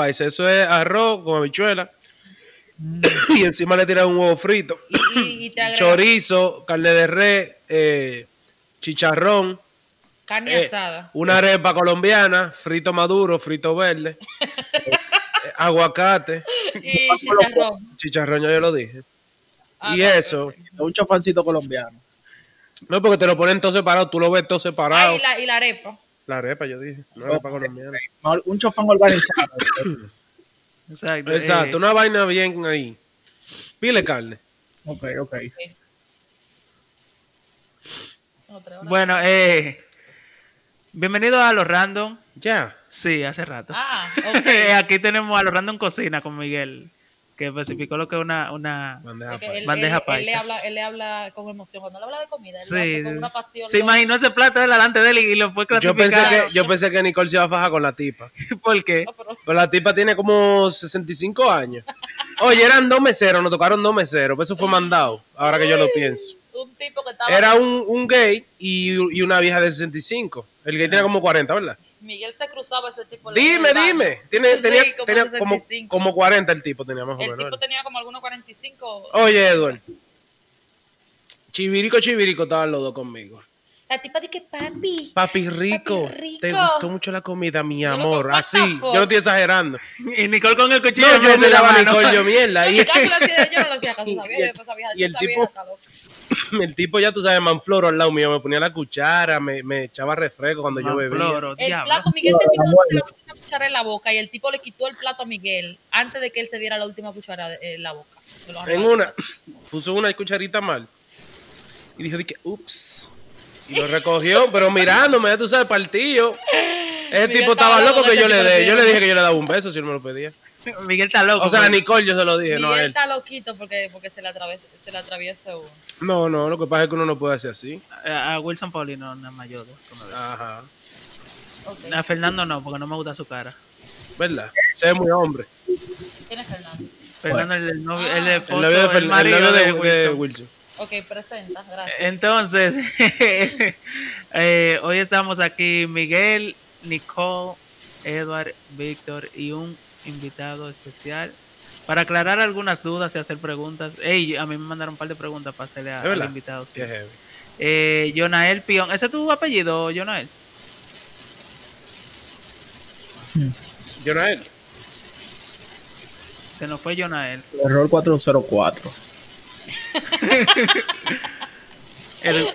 paisa. Eso es arroz con habichuela. y encima le tiran un huevo frito. Y, y, y te agrega Chorizo, carne de res, eh, chicharrón. carne eh, asada. una arepa colombiana, frito maduro, frito verde, eh, aguacate, Y chicharrón. chicharrón, ya yo lo dije. Ah, y no, eso, Un chopancito colombiano. no porque te lo ponen todo separado, tú lo ves todo Ah, separado. y la, y la arepa. La arepa, yo dije, una arepa colombiana. Un chopán organizado. Exacto. Exacto, eh, una vaina bien ahí. Pile carne. ok, ok. Bueno, eh, bienvenido a los random. Ya. Sí, hace rato. Ah, ok. Aquí tenemos a los random cocina con Miguel, que especificó lo que es una, una Bandeja paisa. él, Bandeja él- él le habla, él le habla con emoción. Cuando él habla de comida, él Sí, lo hace con una pasión. se imaginó ese plato delante de él y lo fue Yo clasificado. pensé, que, yo pensé que Nicole se iba a fajar con la tipa. ¿Por qué? No, pero- Pero la tipa tiene como 65 años. Oye, eran dos meseros, nos tocaron dos meseros. Pues eso fue mandado, ahora que yo lo pienso. un tipo que estaba. Era un, un gay y, y una vieja de 65. El gay tenía como 40, ¿verdad? Miguel se cruzaba ese tipo. Dime, el dime. Tiene, Sí, tenía como tenía como, 65. como 40 el tipo, tenía más o El menos. tipo ¿verdad? tenía como algunos 45. Oye, Edward. Chivirico, chivirico estaban los dos conmigo. La tipa dice que papi. Papi rico, Papi rico. te gustó mucho la comida, mi amor. Así, yo no estoy exagerando. Y Nicole con el cuchillo No, yo vez de la miraba a mano. Nicole, yo mierda. Yo, Y, casi lo hacía, yo no lo hacía caso, Y- el- y el tipo-. el tipo ya tú sabes, manfloro al lado mío, me ponía la cuchara, me, me echaba refresco cuando yo bebía. El plato, Miguel terminó de la última cuchara en la boca y el tipo le quitó el plato a Miguel antes de que él se diera la última cuchara en la boca. En una, puso una cucharita mal. Y dijo, que ups. Y lo recogió, pero mirándome, ya tú sabes, partido. Ese Miguel tipo estaba loco que yo le. Yo le dije que yo le daba un beso si él me lo pedía. Miguel está loco. O sea, a porque- Nicole yo se lo dije, no a Miguel él. está loquito porque, porque se, le atraviesa, se le atraviesa uno. No, no, lo que pasa es que uno no puede hacer así. a a Wilson Paulino ves. Ajá. Ok. A Fernando no, porque no me gusta su cara. ¿Verdad? Se ve muy hombre. ¿Quién es Fernando? Fernando es el novio, Ah. el El esposo, novio de, el el marido novio de, de, de Wilson. Wilson. Ok, presenta, gracias. Entonces, eh, hoy estamos aquí Miguel, Nicole, Edward, Víctor y un invitado especial para aclarar algunas dudas y hacer preguntas. Ey, a mí me mandaron un par de preguntas para hacerle a- ¿Es al invitado. sí. Qué. Eh, Jonael Pion, ¿ese es tu apellido, Jonael? Jonael. Se nos fue Jonael. Error 404. El-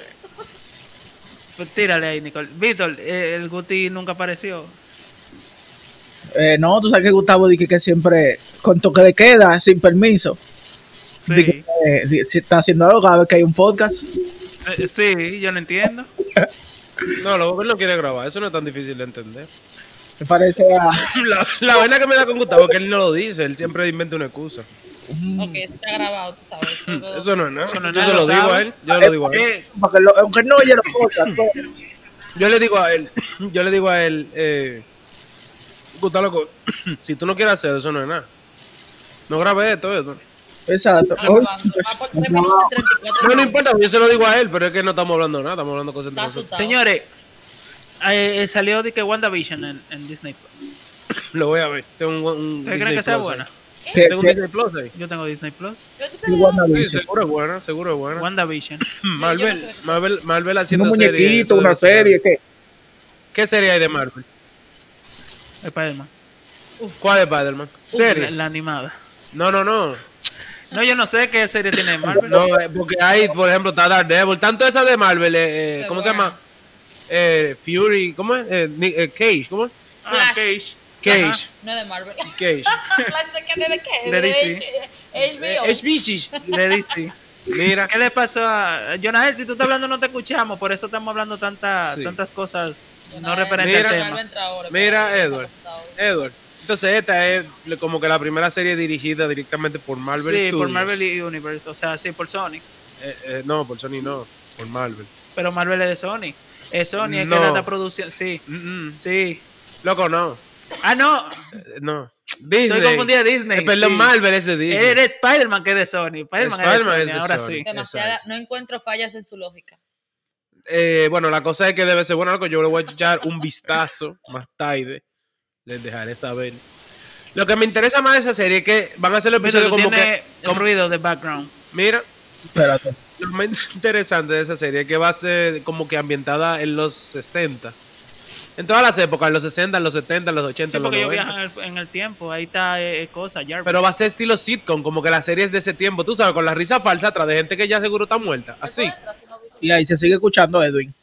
Pues tírale ahí, Nicole. Víctor, eh, el Guti nunca apareció. Eh, no, tú sabes que Gustavo dice que siempre con toque de queda, sin permiso. que, Sí, eh, di- si está haciendo algo cada vez que hay un podcast. sí, sí, yo no entiendo. No, lo que no quiere grabar. Eso no es tan difícil de entender. Me parece a. La, la vaina que me da con Gustavo es que él no lo dice. Él siempre inventa una excusa. Ok, está grabado, tú sabes. Eso- Eso no es nada. Eso no es yo se lo lo digo a él. Yo lo digo a él. Porque lo- aunque no oye los podcasts, pero- Yo le digo a él, yo le digo a él, eh, Gustavo, loco, si tú no quieres hacer eso, no es nada. No grabé esto, esto. Exacto. está Oye, grabando. Va por 3 minutos y 34 No, no importa, yo se lo digo a él, pero es que no estamos hablando de nada, estamos hablando cosas entre Está nosotros. Señores, eh, eh, salió de que WandaVision en, en Disney Plus. Lo voy a ver. Tengo un, un ¿Ustedes Disney creen que sea Plus buena? que- Tengo que- Disney Plus ahí. Yo tengo Disney Plus. Sí, seguro es buena, seguro es buena. WandaVision. Marvel, Marvel, Marvel haciendo Un series, muñequito, eso una de- serie, ¿qué? ¿Qué serie hay de Marvel? Spider-Man. ¿Cuál es Spider-Man? La, ¿Serie? la animada. No, no, no. No, yo no sé qué serie tiene Marvel. No, eh, porque hay, por ejemplo, está Daredevil. Tanto esa de Marvel, eh, eh, ¿cómo se llama? Eh, Fury, ¿cómo es? Eh, eh, Cage, ¿cómo es? Ah, Flash. Cage. Cage. Ajá. No es de Marvel. Cage. ¿Flash de qué? ¿De qué? De DC. H- HBO. HBO. De DC. Mira. ¿Qué le pasó a Jonael? Si tú estás hablando no te escuchamos, por eso estamos hablando tanta, Sí. tantas cosas no referentes Mira. al tema. ahora, Mira, Edward. Edward. Entonces esta es como que la primera serie dirigida directamente por Marvel sí, Studios. por Marvel y Universe, o sea, sí, por Sony. Eh, eh, no, por Sony no, por Marvel. Pero Marvel es de Sony. Es Sony, es que la está produciendo. Sí, Mm, mm. sí. Loco, no. Ah, no. Eh, No. Disney. Estoy confundida Disney. Eh, perdón, sí. Marvel es de Disney. Era Spider-Man que es de Sony. Spider-Man es de Spider-Man Sony, es de ahora Sony. sí. Demasiada, no encuentro fallas en su lógica. Eh, bueno, la cosa es que debe ser bueno, loco. Yo le voy a echar un vistazo más tarde. Les dejaré saber. Lo que me interesa más de esa serie es que van a hacer el episodio como que. como- ruido de background. mira, Espérate. lo más interesante de esa serie es que va a ser como que ambientada en los 60. En todas las épocas, en los 60, en los 70, en los 80, Sí, en los porque ellos 90. viajan en el, en el tiempo. Ahí está eh, eh, cosa, Jarvis. Pero va a ser estilo sitcom, como que las series de ese tiempo, tú sabes, con la risa falsa atrás de gente que ya seguro está muerta. Así. Y ahí se sigue escuchando Edwin.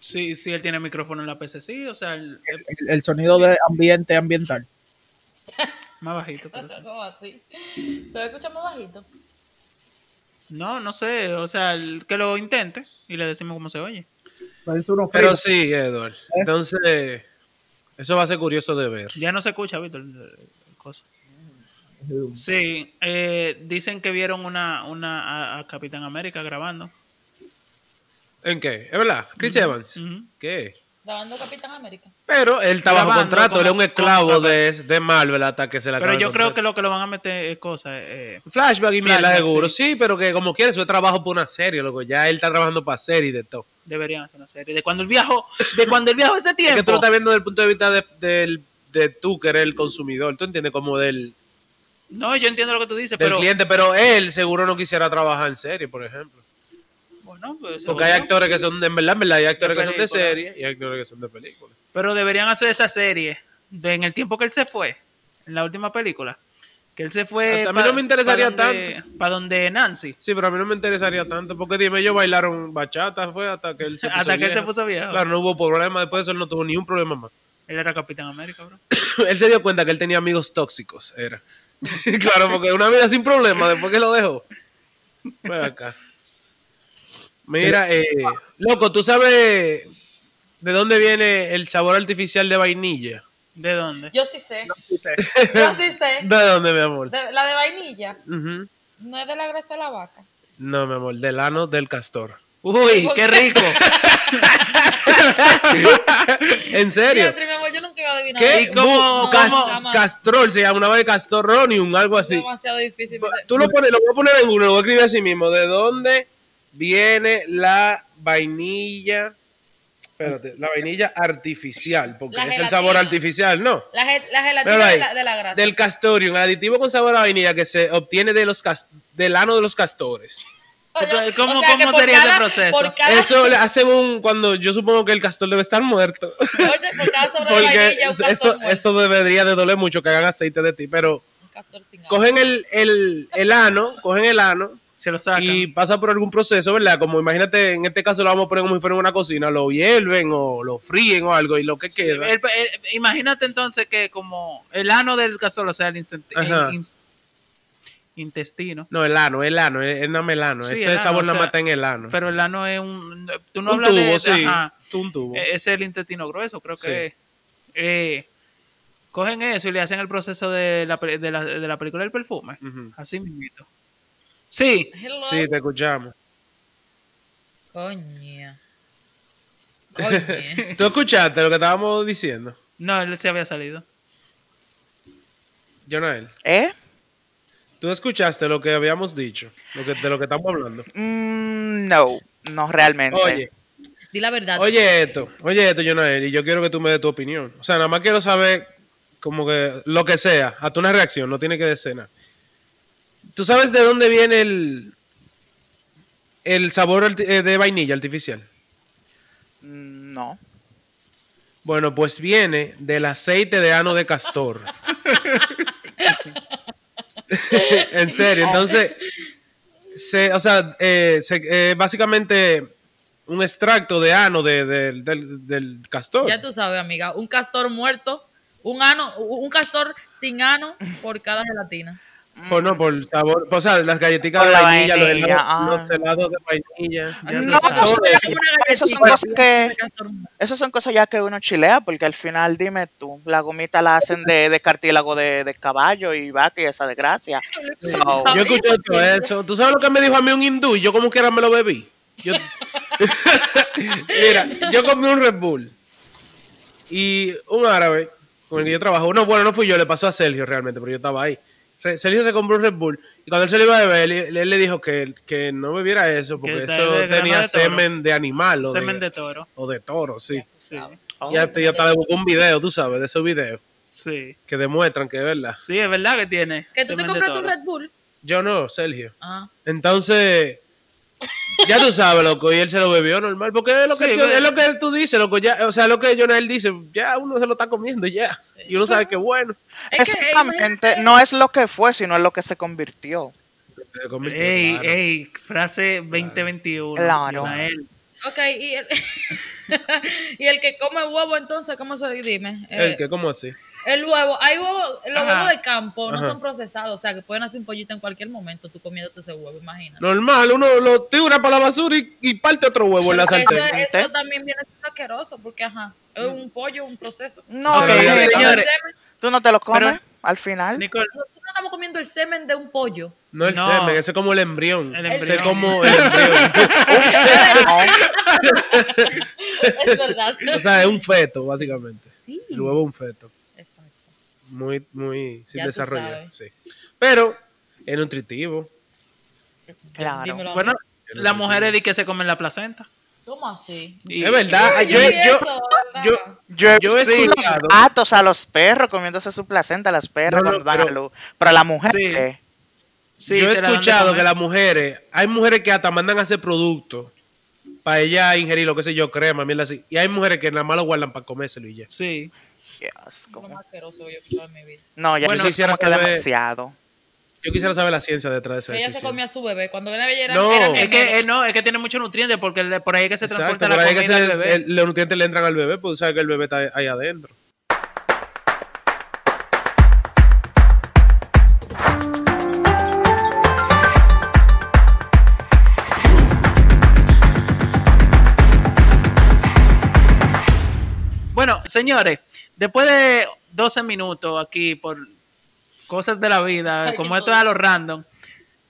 Sí, sí, él tiene micrófono en la PC, sí, o sea, el- el- El, el sonido de ambiente ambiental. más bajito. Pero sí. ¿Cómo así? ¿Se escucha más bajito? No, no sé, o sea, el- que lo intente y le decimos cómo se oye. Parece uno Pero sí, Edward. Entonces, eso va a ser curioso de ver. Ya no se escucha, Víctor. Sí, eh, dicen que vieron una, una a, a Capitán América grabando. ¿En qué? ¿Es verdad? Chris Evans. ¿Qué? Grabando Capitán América. Pero él está bajo contrato, él es un esclavo de, de Marvel hasta que se la Pero yo creo que lo que lo van a meter es cosas. Eh, Flashback y mierda seguro, sí. sí. pero que como quiere, eso es trabajo por una serie, loco. Ya él está trabajando para serie de todo. deberían hacer una serie. De cuando el viajo, de cuando el viajo ese Es que tú lo tiempo. estás viendo desde el punto de vista de, del- de tú, que eres el consumidor. ¿Tú entiendes? Como del, No, yo entiendo lo que tú dices, del pero cliente, pero él seguro no quisiera trabajar en serie, por ejemplo. Pues, Porque hay actores que son, de- en verdad, en verdad, hay actores que son de serie y hay actores que son de película. Pero deberían hacer esa serie de en el tiempo que él se fue, en la última película. Que él se fue. A mí no me interesaría Para donde Nancy. Sí, pero a mí no me interesaría tanto, porque dime, ellos bailaron bachata, fue hasta que él se puso Hasta que él se viejo. puso viejo. Claro, no hubo problema, después de eso él no tuvo ni un problema más. Él era Capitán América, bro. él se dio cuenta que él tenía amigos tóxicos, era. claro, porque una vida sin problema, después que lo dejó. Ven acá. Mira, eh, loco, ¿tú sabes de dónde viene el sabor artificial de vainilla? ¿De dónde? Yo sí sé. Yo sí sé. ¿De dónde, mi amor? De- la de vainilla no es de la grasa de la vaca. No, mi amor, del ano del castor. Uy, qué rico. ¿En serio? Mi amor, yo nunca iba a adivinar ¿Qué? ¿Y eso. cómo- Bu- cas- cómo? Jamás. castrol, se llama una vez castorronium, algo Es así. demasiado difícil. Tú lo pones, lo voy a poner en uno, lo voy a escribir así mismo. ¿De dónde viene la vainilla? Espérate, la vainilla artificial, porque La es el sabor artificial, ¿no? La, ge- la gelatina ahí. de la, de la grasa. Del castorium, el aditivo con sabor a vainilla que se obtiene de los del ano de los castores. Oye, ¿Cómo- o sea, que cómo sería ese cada- proceso? Por cada, Eso le hacen un cuando yo supongo que el castor debe estar muerto. oye, por cada sobre de Porque vainilla, un castor eso, muerto. eso debería de doler mucho que hagan aceite de ti, pero Un castor sin agua. cogen el, el, el ano, cogen el ano Se lo sacan. y pasa por algún proceso, ¿verdad? Como imagínate, en este caso lo vamos a poner como si fuera en una cocina, lo hierven o lo fríen o algo y lo que Sí, queda. el- el- imagínate entonces que como el ano del castor, o sea, el in- intestino. No, el ano, el ano, es, es más el ano. Sí, Ese ano, sabor o sea, está en el ano. Pero el ano es un... Tú no un hablas tubo, de... sí. ajá. Un tubo. Eh, Es el intestino grueso, creo que. eh, cogen eso y le hacen el proceso de la, de la, de la película del perfume. Así mismo. Sí, Hello. Sí, te escuchamos. Coño. Coño. ¿Tú escuchaste lo que estábamos diciendo, no, él se había salido. Jonael? ¿Eh? ¿Tú escuchaste lo que habíamos dicho? Lo que, de lo que estamos hablando. Mm, no, no realmente. Oye, Di la verdad. oye esto, oye esto, Jonael, y yo quiero que tú me des tu opinión. O sea, nada más quiero saber como que lo que sea, hasta una reacción, no tiene que decir nada. ¿Tú sabes de dónde viene el, el sabor eh, de vainilla artificial? Mm, No. Bueno, pues viene del aceite de ano de castor. en serio, entonces, se, o sea, eh, se- eh, básicamente un extracto de ano de- de- del, del castor. Ya tú sabes, amiga. Un castor muerto. Un ano, un castor sin ano por cada gelatina. Por, no, por sabor, o sea, las galletitas de la vainilla, los, helados, ah. los helados de vainilla. No, pues, eso. Eso son cosas que-. Esas son cosas ya que uno chilea, porque al final, dime tú, la gomita la hacen de, de cartílago de, de caballo y vaca y esa desgracia. So, Yo escuché todo eso. ¿Tú sabes lo que me dijo a mí un hindú? Y yo como quiera me lo bebí. Yo... Mira, yo comí un Red Bull. Y un árabe con el que yo trabajo. No, bueno, no fui yo, le pasó a Sergio realmente, pero yo estaba ahí. Sergio se compró un Red Bull. Y cuando él se lo iba a beber, él, él le dijo que, que no bebiera eso, porque Que eso de tenía de semen de animal o, Semen de, de toro. o de toro, sí. Sí. oh, Y hasta le buscó un video, tú sabes, de esos videos. Sí. que demuestran que es verdad. Sí, es verdad que tiene. Que tú te compraste un. Red Bull. Yo no, Sergio. Ah. Entonces, ya tú sabes, loco, y él se lo bebió normal, porque es lo que, Sí, yo- pero- es lo que tú dices, loco, ya, o sea, lo que Jonel dice, ya uno se lo está comiendo ya, y uno sabe que bueno. Es que, eh, Exactamente, no es lo que fue, sino es lo que se convirtió. Se convirtió, Ey, claro. ey, frase 2021. Claro. Ok, y el, y el que come huevo, entonces, ¿cómo se dime? Eh, ¿El que ¿Cómo así? El huevo, hay huevos, los Ajá. huevos de campo no Ajá. son procesados, o sea, que pueden hacer un pollito en cualquier momento, tú comiéndote ese huevo, imagínate. Normal, uno lo tira para la basura y, y parte otro huevo en la sartén. eso, también viene siendo asqueroso, porque, ajá, es un pollo, un proceso. No, Ok, no, señores. tú no te lo comes Pero- al final. Nicole, no, tú no estamos comiendo el semen de un pollo. No el No. semen, ese es como el embrión. El Ese embrión. es como el embrión. es verdad. o sea, es un feto, básicamente. Sí. El huevo es un feto. Muy, muy sin Ya desarrollar. Sí. Pero es nutritivo. Claro. Bueno, las mujeres di que se comen la placenta. ¿Cómo así? Y- es verdad. Yo Yo, yo, yo, Yo he Yo he visto escuchado- los gatos, a los perros comiéndose su placenta, las perras No, no, cuando dan a pero- luz. Pero la mujer, Sí. yo he la escuchado que las mujeres, hay mujeres que hasta mandan a hacer productos para ella ingerir lo que sé yo, crema, mierda así. Y hay mujeres que nada más lo guardan para comérselo y ya. Sí. Qué asco. Lo más asqueroso que yo he escuchado en mi vida. No, ya Bueno, eso quisiera saber- demasiado. Yo quisiera saber la ciencia detrás de Que ella se comía a su bebé. Cuando ven a bebé eran, No. Es que, eh, no, es que tiene muchos nutrientes porque le- por ahí es que se Exacto, transporta por la comida se- al bebé. el- los nutrientes le entran al bebé, pues tú sabes que el bebé está ahí adentro. Bueno, señores, después de 12 minutos aquí por cosas de la vida, Ay, como esto es a lo random,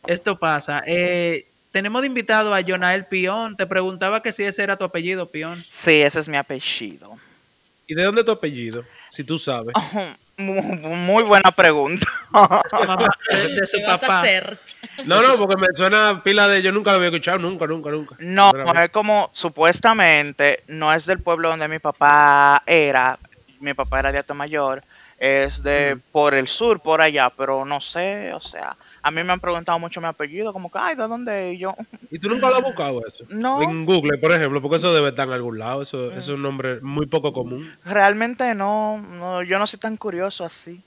esto pasa. Eh, tenemos de invitado a Jonael Pion. Te preguntaba que si ese era tu apellido, Pion. Sí, ese es mi apellido. ¿Y de dónde es tu apellido? Si tú sabes. Muy, muy buena pregunta. De, de su ¿Qué vas a papá. No, no, porque me suena pila de. Yo nunca lo había escuchado, nunca, nunca, nunca. No, es como supuestamente no es del pueblo donde mi papá era. Mi papá era de Mayor. Es de por el sur, por allá, pero no sé, o sea, a mí me han preguntado mucho mi apellido, como que, ay, ¿de dónde? Y yo, ¿Y tú nunca lo has buscado eso? No. En Google, por ejemplo, porque eso debe estar en algún lado. Eso, eso es un nombre muy poco común. realmente no, no, yo no soy tan curioso así.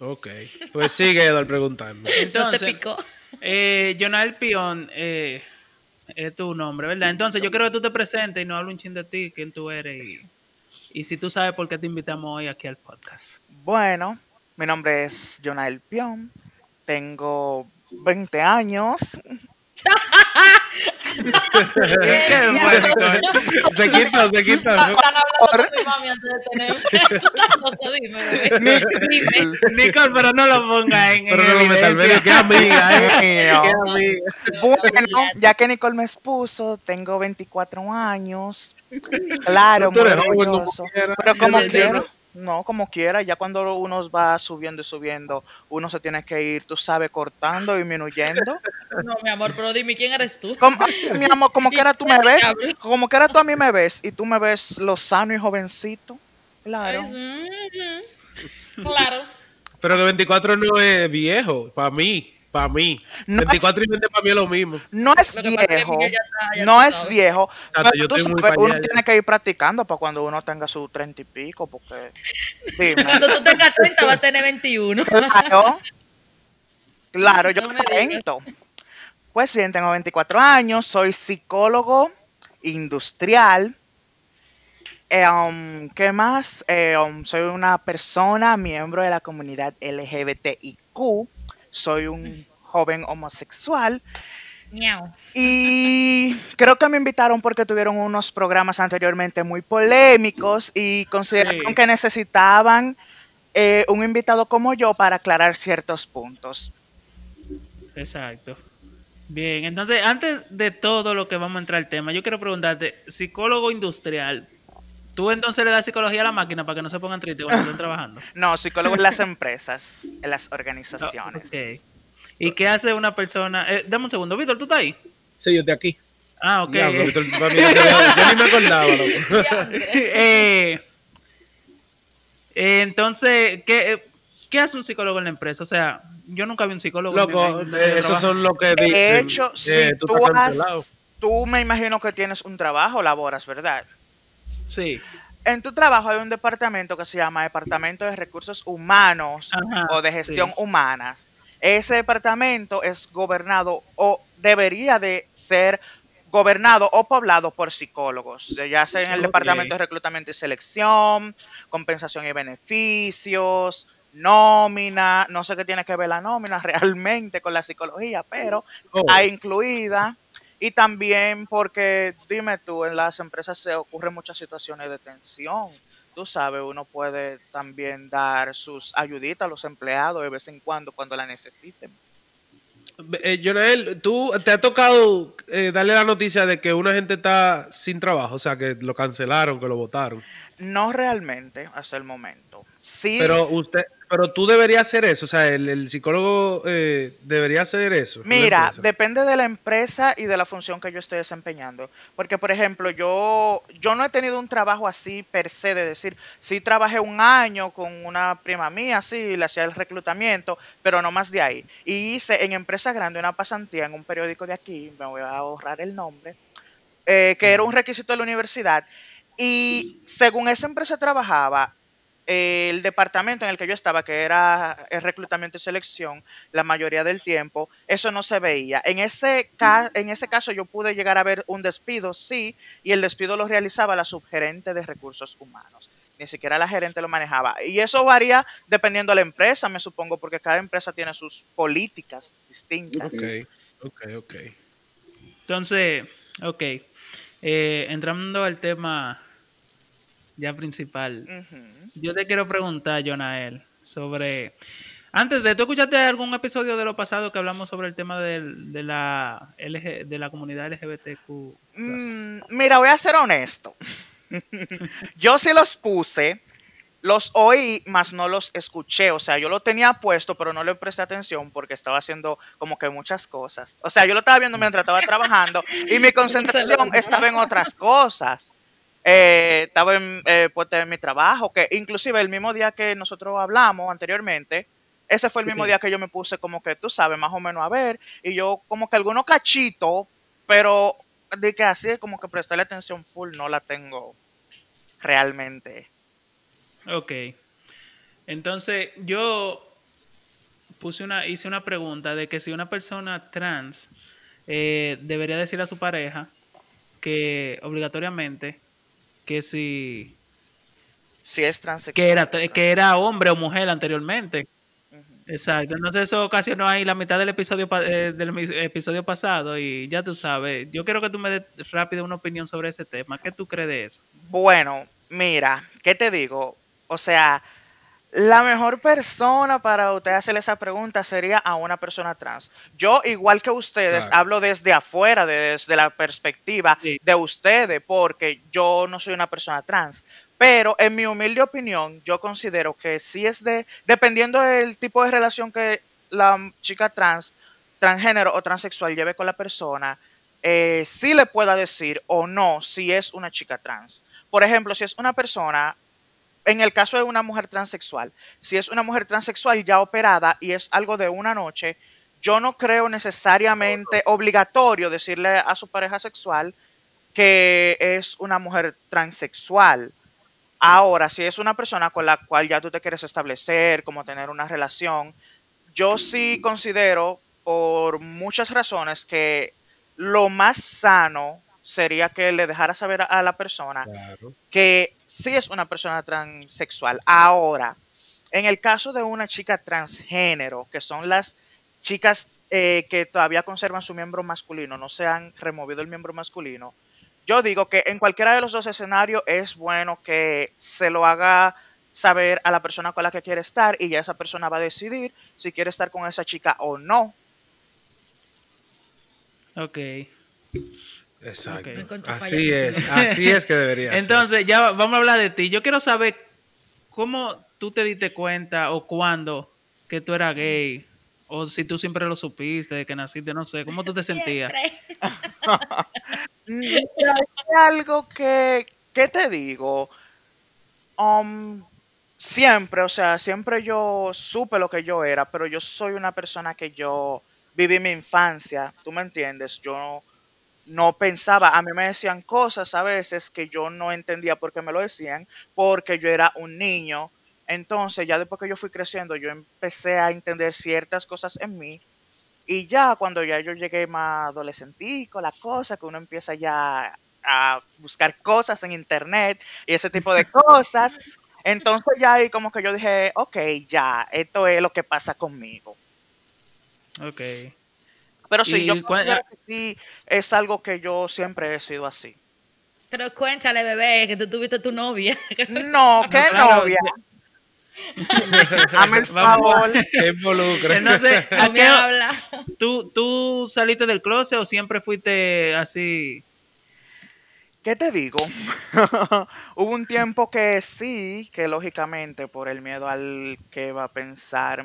Ok. Pues sigue Eduardo preguntando. No te Entonces, picó. eh, Jonael Pion eh, es tu nombre, ¿verdad? Entonces yo creo que tú te presentes y nos hablo un chin de ti, quién tú eres y, y si tú sabes por qué te invitamos hoy aquí al podcast. Bueno, mi nombre es Jonael Pion, tengo 20 años, Qué bueno, se quita, se quita. Están hablando con mi mami antes de tener. No. Dime. Nicole, pero no lo ponga en, Pero no lo metas medio, evidencia. qué amiga, eh. Qué amiga. Bueno, ya que Nicole me expuso, tengo 24 años. Claro, muy orgulloso. Pero como entiendo. No, como quiera. Ya cuando uno va subiendo y subiendo, uno se tiene que ir, tú sabes, cortando, disminuyendo. No, mi amor, pero dime, ¿quién eres tú? Como, mi amor, como quiera tú me ves, como quiera tú a mí me ves y tú me ves lo sano y jovencito. Claro. Es- mm, Claro. Pero que 24 no es viejo, para mí, para mí. No 24 y 20 para mí es lo mismo. No es viejo, ya ya no es sabes. viejo, Exacto, pero tú sabes, uno allá tiene que ir practicando para cuando uno tenga sus treinta y pico, porque dime. Cuando tú tengas 30 vas a tener 21. Claro, claro, yo No me. Pues bien, tengo 24 años, soy psicólogo industrial. Eh, um, ¿Qué más? Eh, um, soy una persona, miembro de la comunidad LGBTIQ. Soy un joven homosexual. Miau. Y creo que me invitaron porque tuvieron unos programas anteriormente muy polémicos y consideraron Sí. que necesitaban eh, un invitado como yo para aclarar ciertos puntos. Exacto. Bien, entonces antes de todo lo que vamos a entrar al tema, yo quiero preguntarte, psicólogo industrial, ¿tú entonces le das psicología a la máquina para que no se pongan tristes cuando estén trabajando? No, psicólogo en las empresas, en las organizaciones. Ok. ¿Y qué hace una persona? Eh, dame un segundo, Víctor, ¿tú estás ahí? Sí, yo estoy aquí. Ah, ok. Diablo, Víctor, yo, yo ni me acordaba, loco. Eh, Eh, entonces, ¿qué, eh, ¿qué hace un psicólogo en la empresa? O sea, yo nunca vi un psicólogo. en mi- Loco, en yo eh, esos trabajo. son lo que dicen. De hecho, si tú has- tú me imagino que tienes un trabajo, laboras, ¿verdad? Sí. En tu trabajo hay un departamento que se llama Departamento de Recursos Humanos Ajá, o de Gestión sí. Humana. Ese departamento es gobernado o debería de ser gobernado o poblado por psicólogos, ya sea en el. Departamento de Reclutamiento y Selección, compensación y beneficios, nómina, no sé qué tiene que ver la nómina realmente con la psicología, pero Oh, está incluida. Y también porque, dime tú, en las empresas se ocurren muchas situaciones de tensión. Tú sabes, uno puede también dar sus ayuditas a los empleados de vez en cuando, cuando la necesiten. eh, Jonael, ¿tú te ha tocado eh, darle la noticia de que una gente está sin trabajo? O sea, que lo cancelaron, que lo votaron. No realmente hasta el momento. Sí, Pero usted, pero tú deberías hacer eso. O sea, el, el psicólogo eh, debería hacer eso. Mira, depende de la empresa y de la función que yo esté desempeñando. Porque, por ejemplo, yo, yo no he tenido un trabajo así per se, de decir, sí trabajé un año con una prima mía, sí, le hacía el reclutamiento, pero no más de ahí. Y hice en empresa grande una pasantía en un periódico de aquí, me voy a ahorrar el nombre, eh, que era un requisito de la universidad. Y según esa empresa trabajaba, el departamento en el que yo estaba, que era el reclutamiento y selección, la mayoría del tiempo, eso no se veía. En ese, ca- en ese caso yo pude llegar a ver un despido, sí, y el despido lo realizaba la subgerente de recursos humanos. Ni siquiera la gerente lo manejaba. Y eso varía dependiendo de la empresa, me supongo, porque cada empresa tiene sus políticas distintas. Ok, ok, ok. Entonces, ok. Eh, entrando al tema ya principal. Yo te quiero preguntar, Jonael, sobre... Antes de, ¿tú escuchaste algún episodio de lo pasado que hablamos sobre el tema del- de, la, LG de la comunidad LGBTQ? Mm, mira, voy a ser honesto. yo sí los puse, los oí, mas no los escuché. O sea, yo lo tenía puesto, pero no le presté atención porque estaba haciendo como que muchas cosas. O sea, yo lo estaba viendo mientras estaba trabajando y mi concentración estaba en otras cosas. Eh, estaba en, eh, pues, en mi trabajo, que inclusive el mismo día que nosotros hablamos anteriormente, ese fue el mismo Sí. día que yo me puse como que, tú sabes, más o menos a ver, y yo como que algunos cachitos, pero de que así como que prestarle atención full no la tengo realmente. Ok. Entonces, yo puse una, hice una pregunta de que si una persona trans eh, debería decirle a su pareja que obligatoriamente que si Si es transexual. que era que era hombre o mujer anteriormente. Exacto. Entonces eso ocasionó ahí la mitad del episodio eh, del episodio pasado y ya tú sabes. Yo quiero que tú me des rápido una opinión sobre ese tema. ¿Qué tú crees de eso? Bueno, mira, ¿qué te digo? O sea, la mejor persona para usted hacerle esa pregunta sería a una persona trans. Yo, igual que ustedes, Claro. hablo desde afuera, desde la perspectiva Sí. de ustedes, porque yo no soy una persona trans. Pero en mi humilde opinión, yo considero que si es de, dependiendo del tipo de relación que la chica trans, transgénero o transexual lleve con la persona, eh, sí le pueda decir o no si es una chica trans. Por ejemplo, si es una persona, en el caso de una mujer transexual, si es una mujer transexual ya operada y es algo de una noche, yo no creo necesariamente obligatorio decirle a su pareja sexual que es una mujer transexual. Ahora, si es una persona con la cual ya tú te quieres establecer, como tener una relación, yo sí considero por muchas razones que lo más sano sería que le dejara saber a- la persona Claro. que sí es una persona transexual. Ahora, en el caso de una chica transgénero, que son las chicas eh, que todavía conservan su miembro masculino, no se han removido el miembro masculino, yo digo que en cualquiera de los dos escenarios es bueno que se lo haga saber a la persona con la que quiere estar y ya esa persona va a decidir si quiere estar con esa chica o no. Ok. Exacto. Así es, así es que debería ser. Entonces, ya vamos a hablar de ti. Yo quiero saber cómo tú te diste cuenta o cuándo que tú eras gay. O si tú siempre lo supiste de que naciste, no sé. ¿Cómo tú te sentías? Algo que, ¿qué te digo? Um, siempre, o sea, siempre yo supe lo que yo era, pero yo soy una persona que yo viví mi infancia, tú me entiendes, yo no pensaba, a mí me decían cosas a veces que yo no entendía por qué me lo decían, porque yo era un niño. Entonces, ya después que yo fui creciendo, yo empecé a entender ciertas cosas en mí. Y ya cuando ya yo llegué más adolescentico, la cosa, que uno empieza ya a buscar cosas en internet y ese tipo de cosas. Entonces ya ahí como que yo dije, ok, ya, esto es lo que pasa conmigo. Ok. Pero sí, ¿Y yo cuál- considero que sí es algo que yo siempre he sido así. Pero cuéntale, bebé, que tú tuviste tu novia. No, qué Claro, novia. Hazme el favor. ¿Qué involucra? No sé, ¿a No me qué- habla. ¿tú, ¿Tú saliste del closet o siempre fuiste así? ¿Qué te digo? Hubo un tiempo que sí, que lógicamente por el miedo al que va a pensar,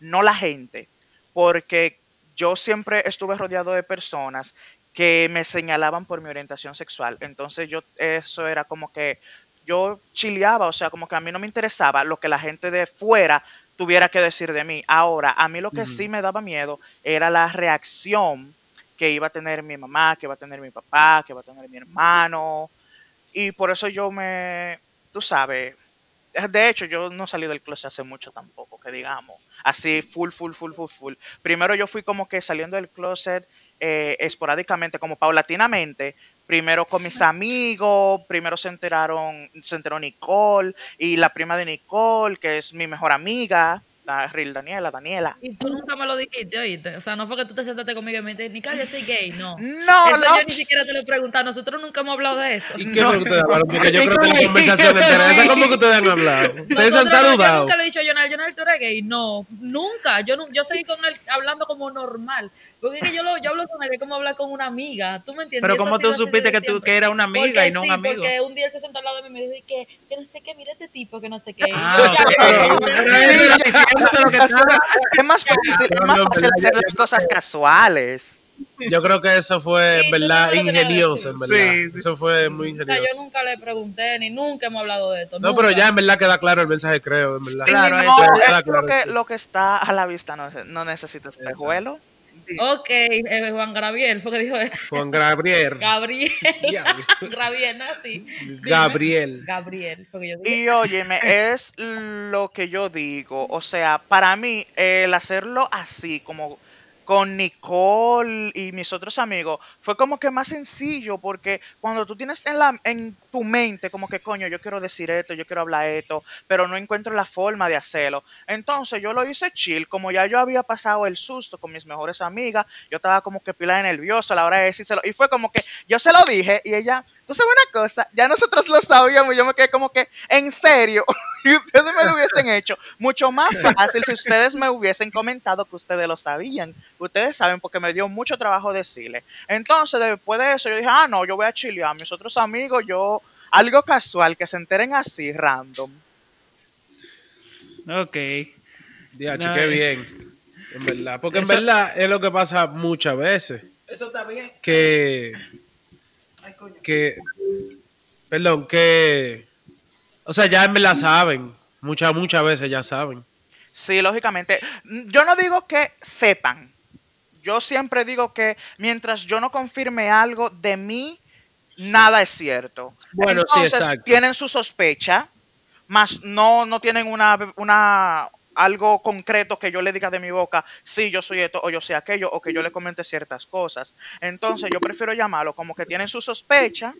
no la gente, porque yo siempre estuve rodeado de personas que me señalaban por mi orientación sexual. Entonces yo, eso era como que yo chileaba, o sea, como que a mí no me interesaba lo que la gente de fuera tuviera que decir de mí. Ahora, a mí lo que sí me daba miedo era la reacción que iba a tener mi mamá, que iba a tener mi papá, que iba a tener mi hermano. Y por eso yo me, tú sabes, de hecho yo no salí del closet hace mucho tampoco, que digamos, así full, full, full, full, full. Primero yo fui como que saliendo del closet eh, esporádicamente, como paulatinamente, primero con mis amigos, primero se enteraron, se enteró Nicole y la prima de Nicole, que es mi mejor amiga, la Ril Daniela, Daniela. Y tú nunca me lo dijiste, oíste. O sea, no fue que tú te sentaste conmigo y me dijiste, yo soy gay. No. No, eso no. yo ni siquiera te lo he preguntado. Nosotros nunca hemos hablado de eso. ¿Y qué fue que ustedes hablaron? Porque yo creo que la conversación entera, esa como que ustedes han hablado. Ustedes se han Nosotros no- Yo saludado. nunca le he dicho a Jonal, Jonal, tú eres gay. No, nunca. Yo, yo seguí con él hablando como normal. Porque es que yo, lo, yo hablo con él es como hablar con una amiga. ¿Tú me entiendes? Pero ¿cómo tú supiste que tú que era una amiga Porque y no un amigo? Porque un día él se sentó al lado de mí y me dijo que, que no sé qué, mira este tipo, que no sé qué. Es más fácil, es más fácil hacer las cosas casuales. Yo creo que eso fue, Sí, verdad, ingenioso, en verdad. Sí, sí. Eso fue muy O sea, yo ingenioso. nunca le pregunté, ni nunca hemos hablado de esto. No, nunca. pero ya en verdad queda claro el mensaje, creo, en verdad. Claro, no, queda es claro, lo, que, lo que está a la vista no, no necesita espejuelo. Ok, eh, Juan Gabriel fue que dijo eso. Juan Gabriel. Gabriel. Gabriel, ¿no? Sí. Gabriel. Gabriel, fue que yo dije. Y óyeme, es lo que yo digo. O sea, para mí, el hacerlo así, como con Nicole y mis otros amigos, fue como que más sencillo, porque cuando tú tienes en, la, en tu mente, como que coño, yo quiero decir esto, yo quiero hablar esto, pero no encuentro la forma de hacerlo. Entonces yo lo hice chill, como ya yo había pasado el susto con mis mejores amigas, yo estaba como que pila de nervioso a la hora de decírselo, y fue como que yo se lo dije, y ella, sabes una cosa, ya nosotros lo sabíamos, yo me quedé como que, en serio, y ustedes me lo hubiesen hecho mucho más fácil si ustedes me hubiesen comentado que ustedes lo sabían. Ustedes saben porque me dio mucho trabajo decirle. Entonces, después de eso, yo dije, ah, no, yo voy a chilear. A mis otros amigos, yo, algo casual, que se enteren así, random. Ok. Diacho, No, qué eh. bien. En verdad. Porque en verdad es lo que pasa muchas veces. Eso está bien. Que. Que. Perdón, que. O sea, ya en verdad saben. Muchas, muchas veces ya saben. Sí, lógicamente. Yo no digo que sepan. Yo siempre digo que mientras yo no confirme algo de mí, nada es cierto. Bueno, sí, Entonces, exacto. tienen su sospecha, más no, no tienen una, una algo concreto que yo le diga de mi boca, sí, yo soy esto o yo soy aquello, o que yo le comente ciertas cosas. Entonces, yo prefiero llamarlo como que tienen su sospecha.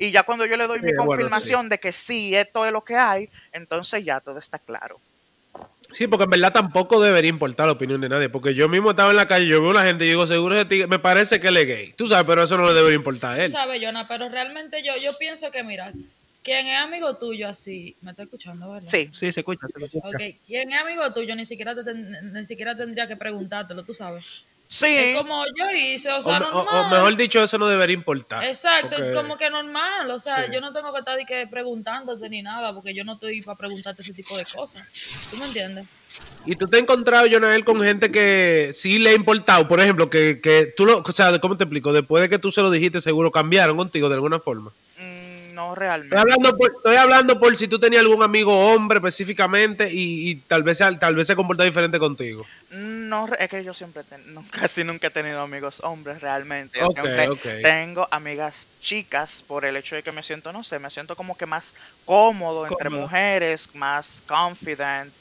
Y ya cuando yo le doy Sí, mi bueno, confirmación de que sí, esto es lo que hay, entonces ya todo está claro. Sí, porque en verdad tampoco debería importar la opinión de nadie. Porque yo mismo estaba en la calle, yo veo a la gente y digo, seguro ese tigre- me parece que él es gay. Tú sabes, pero eso no le debería importar a él. ¿Sabes, Jonah? Pero realmente yo, yo pienso que, mira, quien es amigo tuyo así, me está escuchando, ¿verdad? Sí. Sí, se escucha. se escucha. Ok, quien es amigo tuyo ni siquiera, te ten- ni siquiera tendría que preguntártelo, tú sabes. Sí. Es como yo hice, o sea, me- o- normal. o mejor dicho, eso no debería importar. Exacto, Porque- es como que normal, o sea, Sí. yo no tengo que estar de que preguntándote ni nada, porque yo no estoy para preguntarte ese tipo de cosas. ¿Tú me entiendes? Y tú te has encontrado, Jonael, con gente que sí le ha importado, por ejemplo, que, que tú lo, o sea, ¿cómo te explico? Después de que tú se lo dijiste, seguro cambiaron contigo de alguna forma. Mm, no Estoy realmente. hablando, por, estoy hablando por si tú tenías algún amigo hombre específicamente y, y tal vez tal vez se comporta diferente contigo. No, es que yo siempre, ten- no, casi nunca he tenido amigos hombres realmente. Yo Ok, siempre ok. tengo amigas chicas por el hecho de que me siento, no sé, me siento como que más cómodo entre mujeres, más confident.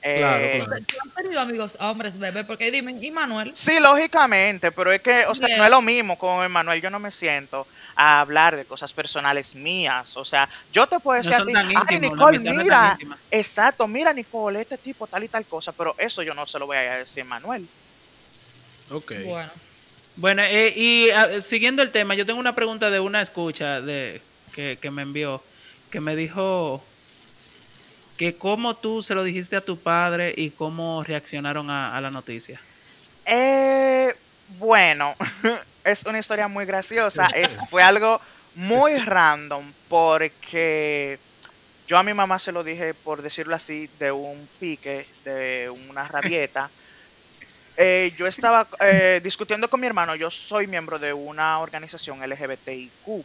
Claro, eh, claro. ¿Tú has tenido amigos hombres, bebé? Porque dime, ¿y Manuel? Sí, lógicamente, pero es que, o sea, Bien. no es lo mismo con Emanuel. Yo no me siento a hablar de cosas personales mías. O sea, yo te puedo No decir a ti, ay, Nicole, no es tan mira, íntima". exacto, mira, Nicole, este tipo, tal y tal cosa, pero eso yo no se lo voy a decir a Emanuel. Ok. Bueno. Bueno, eh, y siguiendo el tema, yo tengo una pregunta de una escucha de que, que me envió, que me dijo que cómo tú se lo dijiste a tu padre y cómo reaccionaron a, a la noticia. Eh, bueno, es una historia muy graciosa. Es, fue algo muy random porque yo a mi mamá se lo dije, por decirlo así, de un pique, de una rabieta. Eh, yo estaba eh, discutiendo con mi hermano, yo soy miembro de una organización LGBTIQ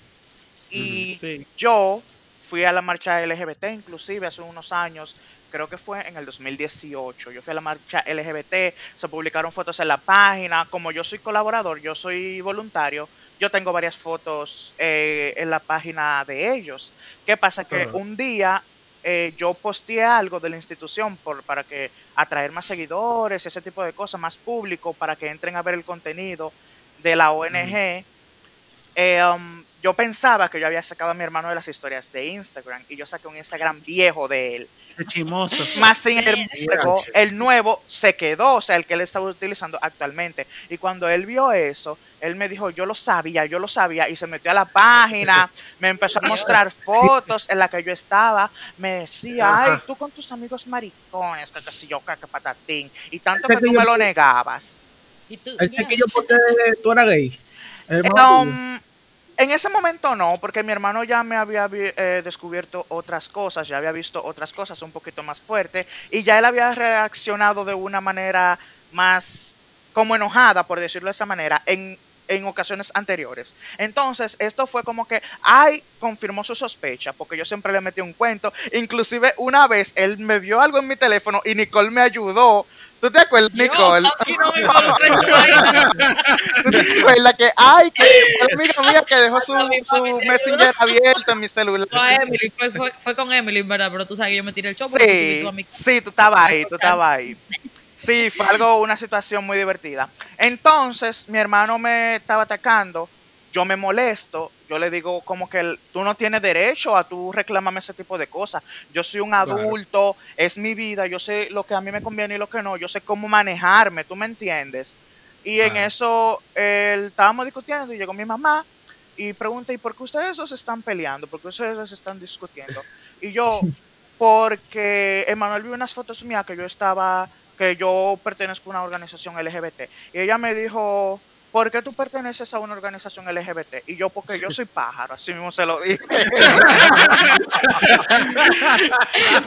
y Sí. yo fui a la marcha LGBT inclusive hace unos años, creo que fue en el 2018. Yo fui a la marcha LGBT, se publicaron fotos en la página. Como yo soy colaborador, yo soy voluntario, yo tengo varias fotos eh, en la página de ellos. ¿Qué pasa? Que Ajá. un día eh, yo posteé algo de la institución por, para que atraer más seguidores, ese tipo de cosas, más público, para que entren a ver el contenido de la ONG. Eh, um, yo pensaba que yo había sacado a mi hermano de las historias de Instagram y yo saqué un Instagram viejo de él. Qué chimoso. Más sin embargo, Diache. el nuevo se quedó, o sea, el que él estaba utilizando actualmente. Y cuando él vio eso, él me dijo, yo lo sabía, yo lo sabía, y se metió a la página, me empezó a mostrar fotos en las que yo estaba, me decía, ay, tú con tus amigos maricones, que sé yo, que que patatín, y tanto que que tú me lo negabas. ¿Y tú? Él sé que yo porque tú eras gay. El en ese momento no, porque mi hermano ya me había eh, descubierto otras cosas, ya había visto otras cosas un poquito más fuertes y ya él había reaccionado de una manera más como enojada, por decirlo de esa manera, en, en ocasiones anteriores. Entonces, esto fue como que, ay, confirmó su sospecha, porque yo siempre le metí un cuento. Inclusive una vez él me vio algo en mi teléfono y Nicole me ayudó. ¿Tú te acuerdas, Yo, Nicole? aquí no me. ¿Tú te acuerdas que, ay, que amiga mía que dejó su, su messenger abierto en mi celular? Fue a Emily, fue, fue, fue con Emily, verdad, pero tú sabes que yo me tiré el show tú Sí, sí, tú estabas ahí, tú estabas ahí. Sí, fue algo, una situación muy divertida. Entonces, mi hermano me estaba atacando, yo me molesto, yo le digo como que el- tú no tienes derecho a tú reclamarme ese tipo de cosas. Yo soy un Claro. adulto, es mi vida, yo sé lo que a mí me conviene y lo que no, yo sé cómo manejarme, tú me entiendes. Y en eso estábamos discutiendo y llegó mi mamá y pregunta, ¿y por qué ustedes dos están peleando? ¿Por qué ustedes dos están discutiendo? Y yo, porque Emanuel vio unas fotos mías que yo estaba, que yo pertenezco a una organización LGBT. Y ella me dijo, ¿por qué tú perteneces a una organización LGBT? Y yo, porque yo soy pájaro, así mismo se lo dije.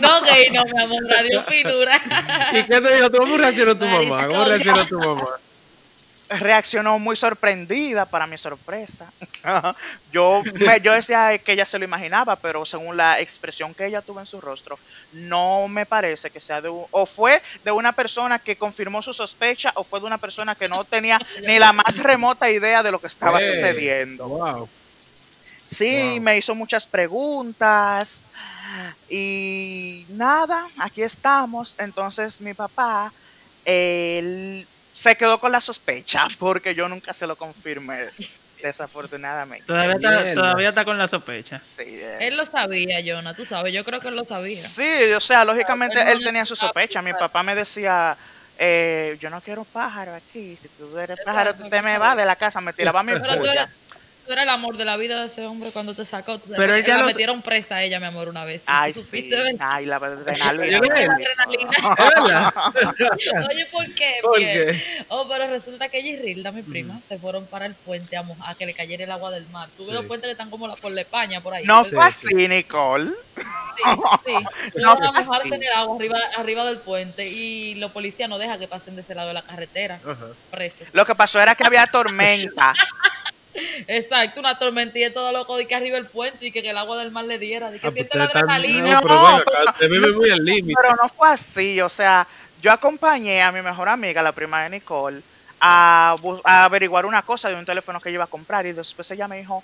No, gay, no, mi amor, radio finura. ¿Y qué te dijo? ¿Tú ¿Cómo reaccionó tu mamá? ¿Cómo reaccionó tu mamá? Reaccionó muy sorprendida para mi sorpresa. yo, me- yo decía que ella se lo imaginaba, pero según la expresión que ella tuvo en su rostro, no me parece que sea de un, o fue de una persona que confirmó su sospecha o fue de una persona que no tenía ni la más remota idea de lo que estaba Eh, sucediendo. Wow. Sí, Wow. me hizo muchas preguntas y nada, aquí estamos. Entonces mi papá, él se quedó con la sospecha porque yo nunca se lo confirmé, desafortunadamente. Todavía está, todavía está con la sospecha. Sí. Él lo sabía, Jonah, tú sabes, yo creo que él lo sabía. Sí, o sea, lógicamente Él tenía su sospecha. Mi papá me decía, eh, yo no quiero pájaro aquí, si tú eres pájaro, tú te me vas de la casa, me tiraba mi Pero tú puya. Tú eres el amor de la vida de ese hombre cuando te sacó. Pero él ya la metieron presa a ella, mi amor, una vez. Ay, ¿Tú sí, ay, la adrenalina. Oye, ¿por qué? ¿Por Porque- qué? Oh, pero resulta que ella y Rilda, mi prima, se fueron para el puente a, mojar, a que le cayera el agua del mar. Tú ves Sí. los puentes que están como la, por la España, por ahí. No fue sí. así, Nicole. Sí, sí. No, a así. mojarse en el agua arriba, arriba del puente y los policías no dejan que pasen de ese lado de la carretera. Ajá. Presos. Lo que pasó era que había tormenta. Exacto, una tormentilla y todo loco de que arriba el puente y que, que el agua del mar le diera, de que Ah, pues siente la adrenalina. no, pero No, acá, te muy al límite. Pero no fue así, o sea, yo acompañé a mi mejor amiga, la prima de Nicole, a, a averiguar una cosa de un teléfono que iba a comprar y después ella me dijo,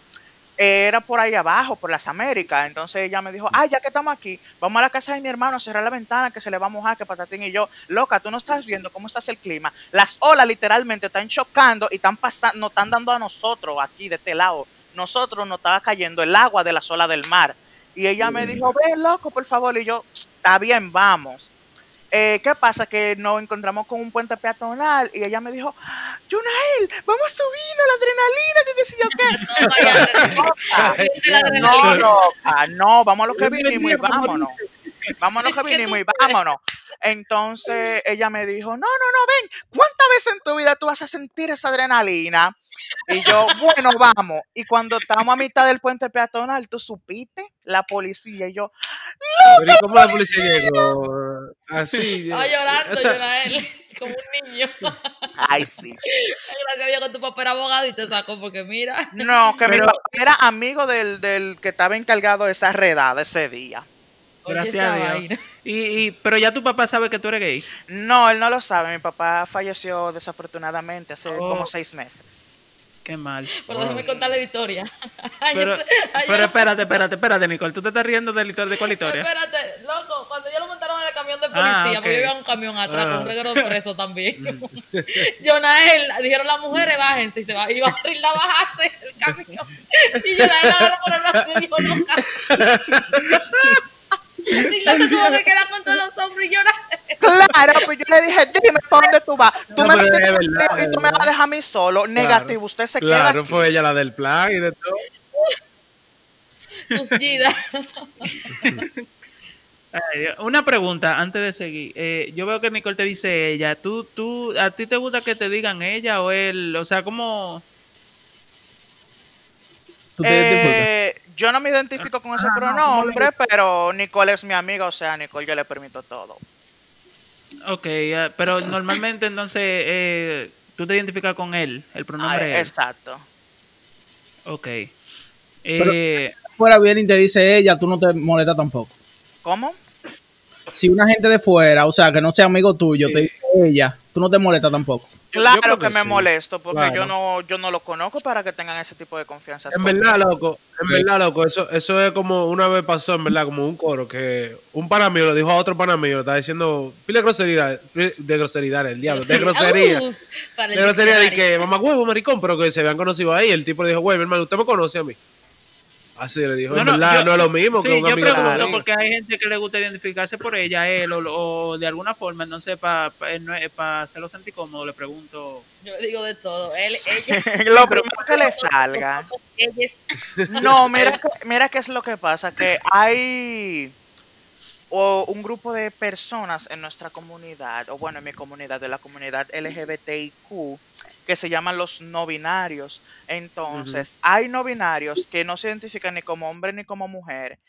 era por ahí abajo, por las Américas, entonces ella me dijo, ah, ya que estamos aquí, vamos a la casa de mi hermano a cerrar la ventana que se le va a mojar, que patatín y yo, loca, tú no estás viendo cómo está el clima, las olas literalmente están chocando y están pasando, nos están dando a nosotros aquí de este lado, nosotros nos estaba cayendo el agua de las olas del mar. Y ella me dijo, ven loco, por favor. Y yo, está bien, vamos. Eh, ¿Qué pasa? Que nos encontramos con un puente peatonal y ella me dijo, Junael, vamos a subir la adrenalina, que qué sé yo qué. No, No, no, vamos a lo que vinimos y vámonos. Vamos a lo que vinimos y vámonos. Entonces ella me dijo, no, no, no, ven, ¿cuántas veces en tu vida tú vas a sentir esa adrenalina? Y yo, bueno, vamos. Y cuando estábamos a mitad del puente peatonal, ¿tú supiste? La policía y yo, Pero ¿y cómo la policía llegó? Así. Estaba llorando, o sea, Jonael, como un niño. ay, sí. Gracias a Dios que tu papá era abogado y te sacó, porque mira. No, que mi Pero- papá era amigo del, del que estaba encargado de esa redada ese día. Gracias a Dios. Y, y, pero ya tu papá sabe que tú eres gay. No, él no lo sabe. Mi papá falleció desafortunadamente hace Oh. como seis meses. Qué mal. Pero déjame contarle la historia. Pero, espérate, espérate, espérate, Nicole. ¿Tú te estás riendo de la historia? ¿De cuál historia? Espérate, loco, cuando yo lo montaron en el camión de Ah, policía, porque yo iba en un camión atrás Ah. con un reguero de preso también. Jonael, dijeron las mujeres, bájense, y se va, iba a abrir la bajarse el camión. Y Jonael agarró por el brazo y dijo, loca. Tuvo que quedar con todos los hombres y. Claro, pues yo le dije, dime para dónde tú vas. Tú No, me pero vas a es dejar verdad, contigo y tú me vas a dejar a mí solo. Negativo, usted se Claro, queda aquí. fue ella la del plan y de todo. Una pregunta antes de seguir. Eh, yo veo que Nicole te dice ella. ¿Tú, tú, ¿A ti te gusta que te digan ella o él? O sea, ¿cómo...? ¿Tú te? Eh, yo no me identifico con ese Ah, pronombre, pero Nicole es mi amiga, o sea, Nicole yo le permito todo. Ok, ah, pero normalmente entonces eh, tú te identificas con él, el Ay, pronombre él. exacto. Ok. Eh, Fuera bien y te dice ella, tú no te molestas tampoco. ¿Cómo? Si una gente de fuera, o sea, que no sea amigo tuyo, te dice ella, tú no te molestas tampoco. Claro yo que, que me sí. molesto, porque yo no yo no lo conozco para que tengan ese tipo de confianza. En verdad, loco, en verdad, loco, eso, eso es como una vez pasó, en verdad, como un coro que un pana mío le dijo a otro pana mío, le estaba diciendo, pile grosería, de grosería, el diablo, de grosería. Uh, De grosería de que, mamá huevo, maricón, pero que se habían conocido ahí. El tipo le dijo, güey, mi hermano, usted me conoce a mí. Así le dijo, yo- no es lo mismo sí, que un yo amigo de la pregunto porque hay gente que le gusta identificarse por ella, él, o, o de alguna forma, no sé, para hacerlo sentir cómodo, le pregunto. Yo le digo de todo. Él, ella, Lo primero que le salga. No, mira, que- mira qué es lo que pasa, que hay o un grupo de personas en nuestra comunidad, o bueno, en mi comunidad, de la comunidad LGBTIQ, que se llaman los no binarios. Entonces, hay no binarios que no se identifican ni como hombre ni como mujer,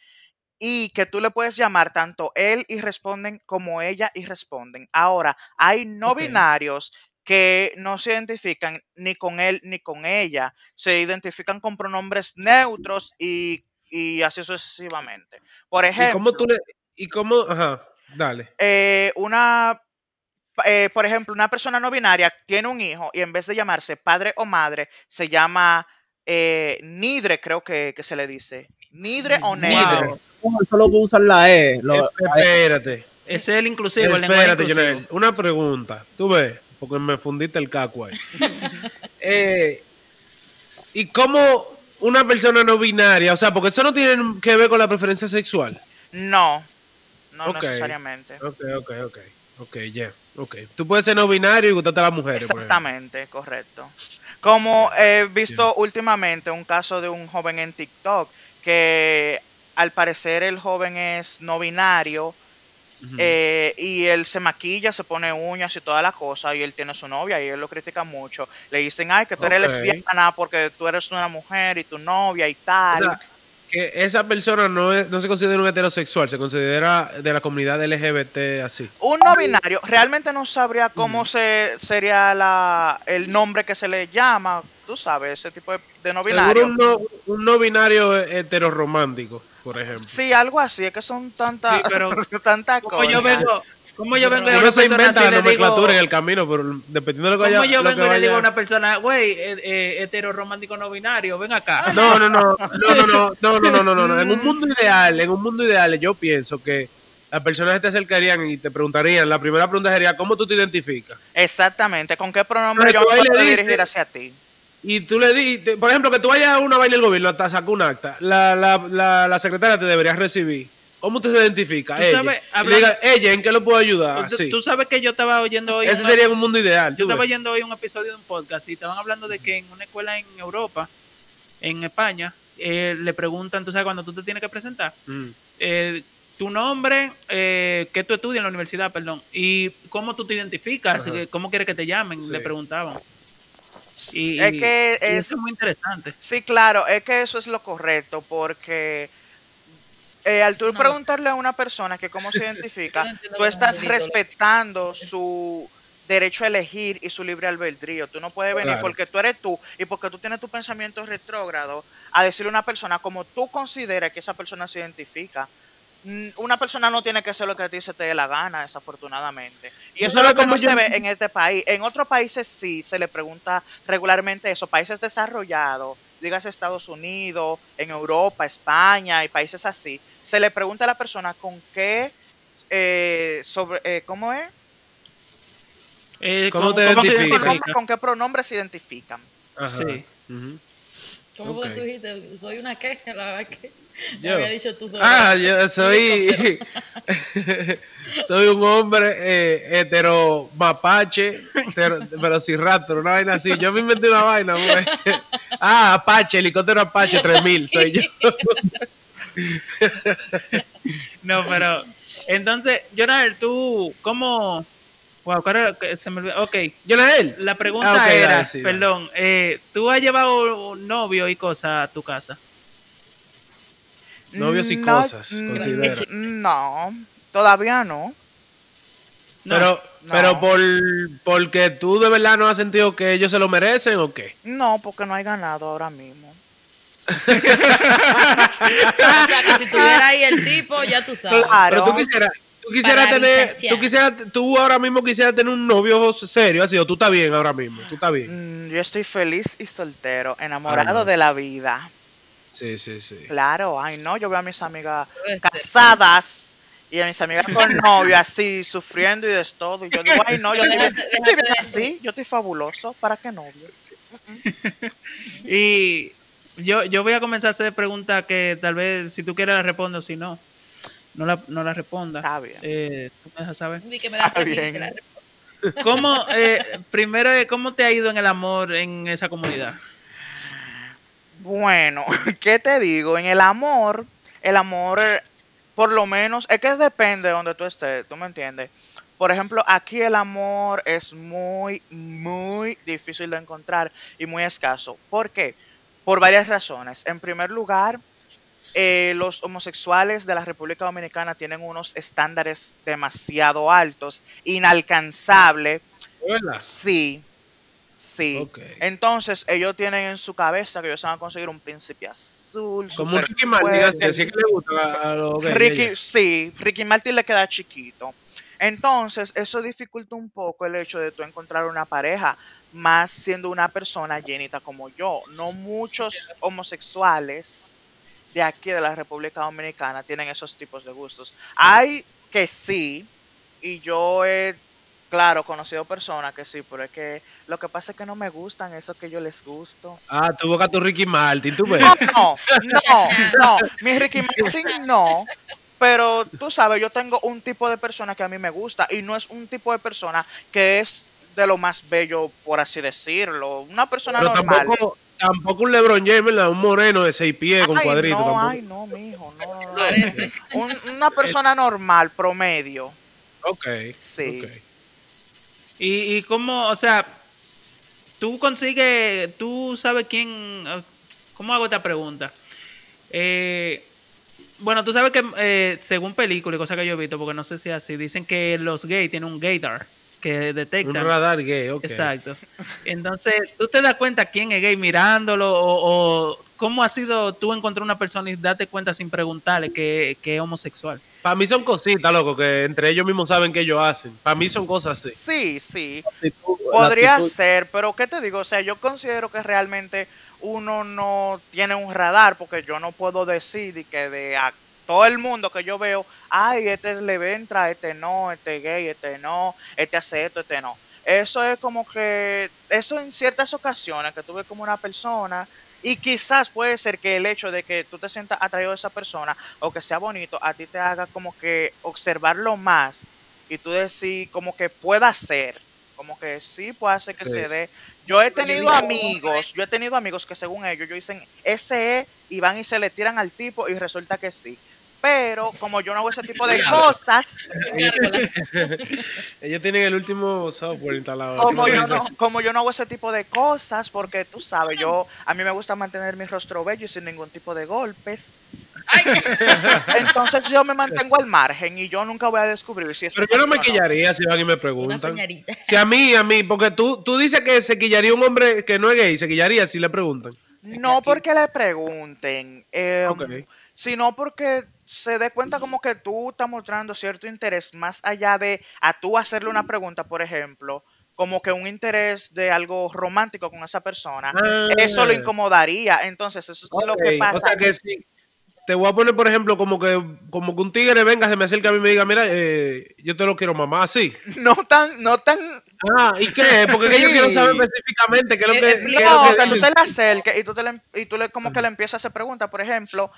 y que tú le puedes llamar tanto él y responden como ella y responden. Ahora, hay no binarios que no se identifican ni con él ni con ella, se identifican con pronombres neutros y, y así sucesivamente. Por ¿Y ejemplo, cómo tú le.? ¿Y cómo.? Ajá, dale. eh, una, eh, por ejemplo, una persona no binaria tiene un hijo y en vez de llamarse padre o madre, se llama eh, nidre, creo que, que se le dice. Nidre o. Wow. Como Solo usan la E. lo- Espérate. Ese es el inclusivo, el lenguaje Espérate, inclusivo. Jonel. Una pregunta. Tú ves, porque me fundiste el caco ahí. Eh, ¿Y cómo una persona no binaria? O sea, porque eso no tiene que ver con la preferencia sexual. No, no necesariamente. Ok, ok, ok. Ok, ya. Ok. Tú puedes ser no binario y gustarte a las mujeres. por ejemplo. Exactamente, correcto. Como he visto últimamente un caso de un joven en TikTok que al parecer el joven es no binario eh, y él se maquilla, se pone uñas y toda la cosa y él tiene su novia y él lo critica mucho. Le dicen, ay, que tú eres lesbiana porque tú eres una mujer y tu novia y tal. O sea, que esa persona no, es- no se considera un heterosexual, se considera de la comunidad LGBT así. Un no binario, realmente no sabría cómo se sería la, el nombre que se le llama, tú sabes, ese tipo de, de no binario. un no, un no binario heteroromántico, por ejemplo. Sí, algo así, es que son tantas Sí, pero tantas Como cosas. yo vengo, como yo vengo y a Uno una se persona inventa así la le digo, nomenclatura en el camino, pero dependiendo de lo que como vaya. yo lo vengo que y le digo a una persona, güey, eh, eh, hetero romántico no binario, ven acá. No, no, no, no, no, no, no, no, no, no, no, no. En un mundo ideal, en un mundo ideal, yo pienso que las personas te acercarían y te preguntarían, la primera pregunta sería, ¿cómo tú te identificas? Exactamente, ¿con qué pronombre Pero yo me puedo dices- dirigir hacia ti? Y tú le dices, por ejemplo, que tú vayas a una vaina del gobierno, hasta sacó un acta, la, la, la, la secretaria te debería recibir. ¿Cómo usted se identifica? Tú Ella. sabes, Y le hablando- diga, ella, ¿en qué lo puedo ayudar? tú, sabes que yo estaba oyendo hoy. Ese una- sería un mundo ideal. Yo estaba ves. oyendo hoy un episodio de un podcast y estaban hablando de que en una escuela en Europa, en España, eh, le preguntan, tú sabes, cuando tú te tienes que presentar, Mm. eh, tu nombre, eh, qué tú estudias en la universidad, perdón, y cómo tú te identificas, Ajá. cómo quieres que te llamen, Sí. le preguntaban. Y, Es que y es- eso es muy interesante. Sí, claro, es que eso es lo correcto, porque eh, al tú No. preguntarle a una persona que cómo se identifica, no tú estás respetando su derecho a elegir y su libre albedrío. Tú no puedes venir Claro. porque tú eres tú y porque tú tienes tu pensamiento retrógrado a decirle a una persona como tú consideras que esa persona se identifica. Mm, Una persona no tiene que hacer lo que a ti se te dé la gana, desafortunadamente. Y ¿Tú eso es lo que cómo no yo- se ve en este país. En otros países sí se le pregunta regularmente eso. Países desarrollados, digas Estados Unidos, en Europa, España y países así, se le pregunta a la persona con qué, eh, sobre, eh, ¿cómo es? Eh, ¿Cómo te se identificas? ¿Con, identifica? con qué pronombre se identifican? Ajá. Sí. ¿Cómo fue Ok. que tú dijiste? Soy una queja, la verdad que Yo. había dicho tú sobre Ah, yo soy. soy un hombre eh, hetero mapache, hetero- pero sin rastro, una vaina así. Yo me inventé una vaina, güey. Ah, Apache, helicóptero Apache 3000, soy yo. No, pero entonces, Jonathan, tú, ¿cómo? Wow, ¿cuál era? Que se me olvidó. Ok, Jonael. la pregunta Ah, era, dale, sí, dale. perdón, eh, ¿tú has llevado novio y cosas a tu casa? Novios y No, cosas, mm, considera. No, todavía no. No, pero, no. pero por porque tú de verdad no has sentido que ellos se lo merecen o qué? No, porque no hay ganado ahora mismo. O sea, que si tuviera ahí el tipo, ya tú sabes. Claro. Pero tú quisieras, tú quisieras tener, tú quisieras, tú ahora mismo quisieras tener un novio serio, así o tú estás bien ahora mismo, tú estás bien. Mm, Yo estoy feliz y soltero, enamorado de la vida. Sí, sí, sí. Claro, ay no, yo veo a mis amigas casadas y a mis amigas con novio así, sufriendo y de todo. Y yo digo, ay no, yo estoy, bien- así, yo estoy fabuloso, ¿para qué novio? Y yo, yo voy a comenzar a hacer preguntas que tal vez si tú quieres las respondo, si no, no la, no la responda. Está bien. Eh, tú me dejas saber. Que me da Está tranquila, bien. que la- ¿Cómo, eh, primero, eh, ¿cómo te ha ido en el amor en esa comunidad? Bueno, ¿qué te digo? En el amor, el amor, por lo menos, es que depende de donde tú estés, ¿tú me entiendes? Por ejemplo, aquí el amor es muy, muy difícil de encontrar y muy escaso. ¿Por qué? Por varias razones. En primer lugar, eh, los homosexuales de la República Dominicana tienen unos estándares demasiado altos, inalcanzables. ¿Verdad? Sí, sí. Entonces, ellos tienen en su cabeza que ellos van a conseguir un príncipe azul. Como Ricky Martin, así, que le gusta a, los Ricky, sí, Ricky Martin le queda chiquito. Entonces, eso dificulta un poco el hecho de tú encontrar una pareja, más siendo una persona llenita como yo. No muchos homosexuales de aquí de la República Dominicana tienen esos tipos de gustos. Hay que sí, y yo he, claro, conocido personas que sí, pero es que lo que pasa es que no me gustan eso que yo les gusto. Ah, tú buscas tu Ricky Martin, tú ves. No, no, no, no. Mi Ricky Martin no. Pero tú sabes, yo tengo un tipo de persona que a mí me gusta y no es un tipo de persona que es de lo más bello, por así decirlo. Una persona Pero normal. tampoco, tampoco un LeBron James, ¿verdad? Un moreno de seis pies con ay, cuadritos. no, tampoco. ay, no, mijo, no, no, no. Una persona normal, promedio. Ok. Sí. Y, y cómo, o sea, tú consigues, tú sabes quién, eh, ¿cómo hago esta pregunta? Eh, bueno, tú sabes que eh, según película y cosas que yo he visto, porque no sé si es así, dicen que los gays tienen un gaydar que Un detectan. radar gay, ok. Exacto. Entonces, tú te das cuenta quién es gay mirándolo o, o cómo ha sido tú encontrar una persona y darte cuenta sin preguntarle que, que es homosexual. Para mí son cositas, loco, que entre ellos mismos saben que ellos hacen. Para mí son cosas así. Sí, sí. Actitud, Podría actitud. ser, pero ¿qué te digo? O sea, yo considero que realmente uno no tiene un radar porque yo no puedo decir y que de todo el mundo que yo veo, ay, este le entra, este no, este gay, este no, este hace esto, este no. Eso es como que, eso en ciertas ocasiones que tú ves como una persona y quizás puede ser que el hecho de que tú te sientas atraído a esa persona o que sea bonito, a ti te haga como que observarlo más y tú decir como que pueda ser, como que sí puede ser que Sí. se dé. Yo he tenido amigos, yo he tenido amigos que según ellos, ellos dicen ese es y van y se le tiran al tipo y resulta que sí. Pero como yo no hago ese tipo de cosas, Ellos tienen el último software instalado. como yo, no, como yo no hago ese tipo de cosas, porque tú sabes, yo a mí me gusta mantener mi rostro bello y sin ningún tipo de golpes. Entonces yo me mantengo al margen y yo nunca voy a descubrir si es Pero yo no me quillaría si y me señorita. Si a mí, a mí, porque tú, tú dices que se quillaría un hombre que no es gay, se quillaría si le preguntan. No porque le pregunten, eh, Ok. sino porque se dé cuenta como que tú estás mostrando cierto interés más allá de a tú hacerle una pregunta, por ejemplo, como que un interés de algo romántico con esa persona. Ah. Eso lo incomodaría. Entonces, eso es lo que pasa. O sea que si te voy a poner, por ejemplo, como que como que un tigre venga, se me acerca a mí y me diga, mira, eh, yo te lo quiero mamá, así. No tan, no tan Ah, ¿y qué? Porque es que yo Sí. quiero saber específicamente qué es lo que, Eh, es lo No, que que tú te le acerques y tú, te le, y tú le, como que le empiezas a hacer preguntas, por ejemplo,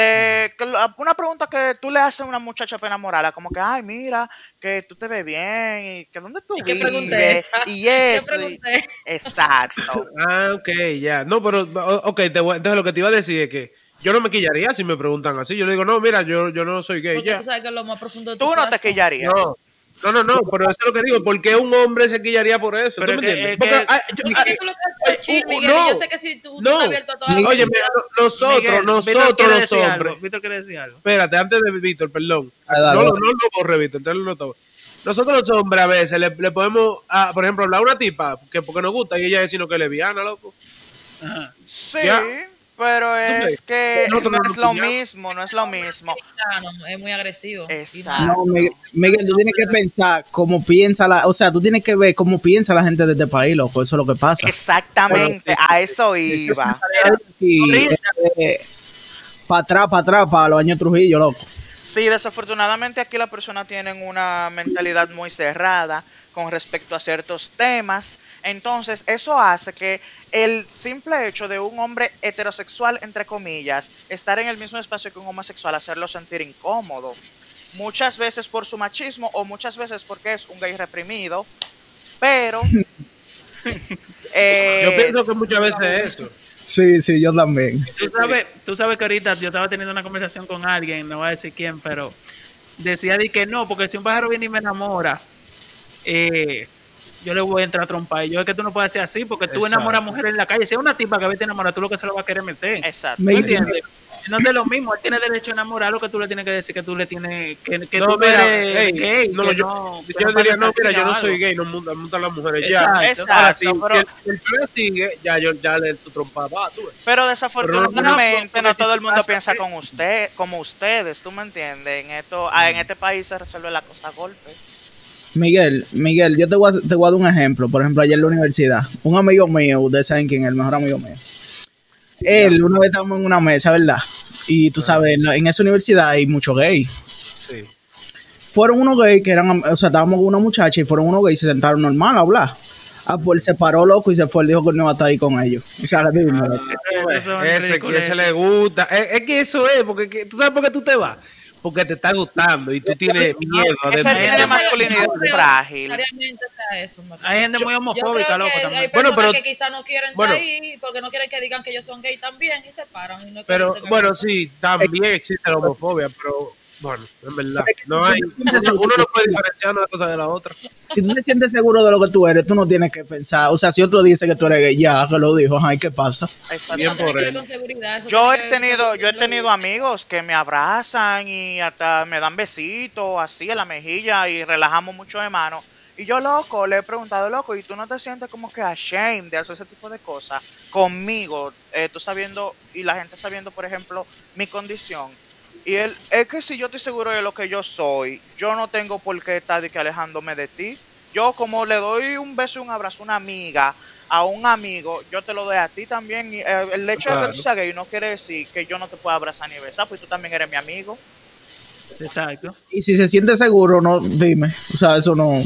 de que lo- una pregunta que tú le haces a una muchacha enamorarla, como que, ay, mira, que tú te ves bien, y que dónde tú ¿Y qué vives, pregunté esa? y ¿Qué eso, y- exacto. Ah, ok, ya. No, pero, ok, te voy- entonces lo que te iba a decir es que yo no me quillaría si me preguntan así. Yo le digo, no, mira, yo, yo no soy gay, Porque ya. tú sabes que es lo más profundo de tu Tú no te quillarías. No, no, no, no, pero eso es lo que digo. ¿Por qué un hombre se quillaría por eso? Pero ¿Tú me entiendes? es Porque, que- ah, yo- ah, tú lo que haces es chill, uh, Miguel, no, y yo sé que si tú no. estás abierto a todas las Oye, mira, no- nosotros, Miguel, nosotros los hombres. algo, Víctor quiere decir algo. Espérate, antes de Víctor, perdón. Ah, dale, no, lo- dale. no lo borre, Víctor, entonces lo noto. Nosotros los hombres a veces le, le podemos, ah, por ejemplo, hablar a una tipa que porque nos gusta y ella decir que es lesbiana, loco. Sí, Ya. Pero es que no no es lo mismo, no es lo mismo. es muy agresivo. Exacto. No, Miguel, Miguel, tú tienes que pensar cómo piensa la, o sea, tú tienes que ver cómo piensa la gente de este país, loco, eso es lo que pasa. Exactamente, a eso iba. Y para atrás, para atrás, para los años Trujillo, loco. Sí, desafortunadamente aquí las personas tienen una mentalidad muy cerrada con respecto a ciertos temas. Entonces, eso hace que el simple hecho de un hombre heterosexual, entre comillas, estar en el mismo espacio que un homosexual, hacerlo sentir incómodo. Muchas veces por su machismo o muchas veces porque es un gay reprimido. Pero... eh, Yo pienso que muchas veces es eso. Sí, sí, yo también. Tú sabes, tú sabes que ahorita yo estaba teniendo una conversación con alguien, no voy a decir quién, pero decía de que no, porque si un pájaro viene y me enamora, eh, yo le voy a entrar a trompar. Y yo es que tú no puedes hacer así, porque tú Exacto. enamoras a mujeres en la calle. Si es una tipa que a veces te enamora, tú lo que se lo vas a querer meter. Exacto. Me- ¿Me entiendes? No es lo mismo, él tiene derecho a enamorar lo que tú le tienes que decir que tú le tienes que, que No, tú mira, eres gay, no, que yo- no, Yo no diría, no, mira, yo no soy gay, no montan, montan las mujeres Exacto. ya. Exacto, Ahora, si pero- el, el sigue, ya, yo, ya le tu trompa va, tú ves. Pero desafortunadamente Pero no, todo el mundo piensa con usted, como ustedes, ¿tú me entiendes? En esto, ah, en este país se resuelve la cosa a golpe. Miguel, Miguel, yo te voy, a, te voy a dar un ejemplo. Por ejemplo, ayer en la universidad, un amigo mío, ustedes saben quién es, el mejor amigo mío. Él, una vez estábamos en una mesa, ¿verdad? Y tú sabes, en esa universidad hay muchos gays. Sí. Fueron unos gays que eran, o sea, estábamos con una muchacha y fueron unos gays y se sentaron normal a hablar. Ah, pues él se paró loco y se fue, él dijo que no iba a estar ahí con ellos. O sea, es Ese que ridículo, ese le gusta. Es, es que eso es, porque que- tú sabes por qué tú te vas. Porque te está gustando y tú tienes miedo. De- tiene Pero masculinidad no frágil. eso, Hay gente muy Yo homofóbica, loco, que también. hay Bueno, pero- que quizás no quieren bueno. estar ahí porque no quieren que digan que ellos son gay también y se paran. y no Pero bueno, sí, también existe la homofobia, pero Bueno, en verdad. No hay, uno, no puede diferenciar una cosa de la otra. Si tú te sientes seguro de lo que tú eres, tú no tienes que pensar. O sea, si otro dice que tú eres gay, ya, que lo dijo, ay, ¿qué pasa? Bien por él. Yo he tenido, yo he tenido amigos que me abrazan y hasta me dan besitos así en la mejilla y relajamos mucho de mano. Y yo, loco, le he preguntado, loco, ¿y tú no te sientes como que ashamed de hacer ese tipo de cosas conmigo? Eh, tú sabiendo, y la gente sabiendo, por ejemplo, mi condición. Y él, es que si yo estoy seguro de lo que yo soy, yo no tengo por qué estar de que alejándome de ti. Yo como le doy un beso y un abrazo a una amiga, a un amigo, yo te lo doy a ti también. Y, eh, el hecho de que tú seas gay no quiere decir que yo no te pueda abrazar ni besar, pues tú también eres mi amigo. Exacto. Y si se siente seguro, no, dime. O sea, eso no,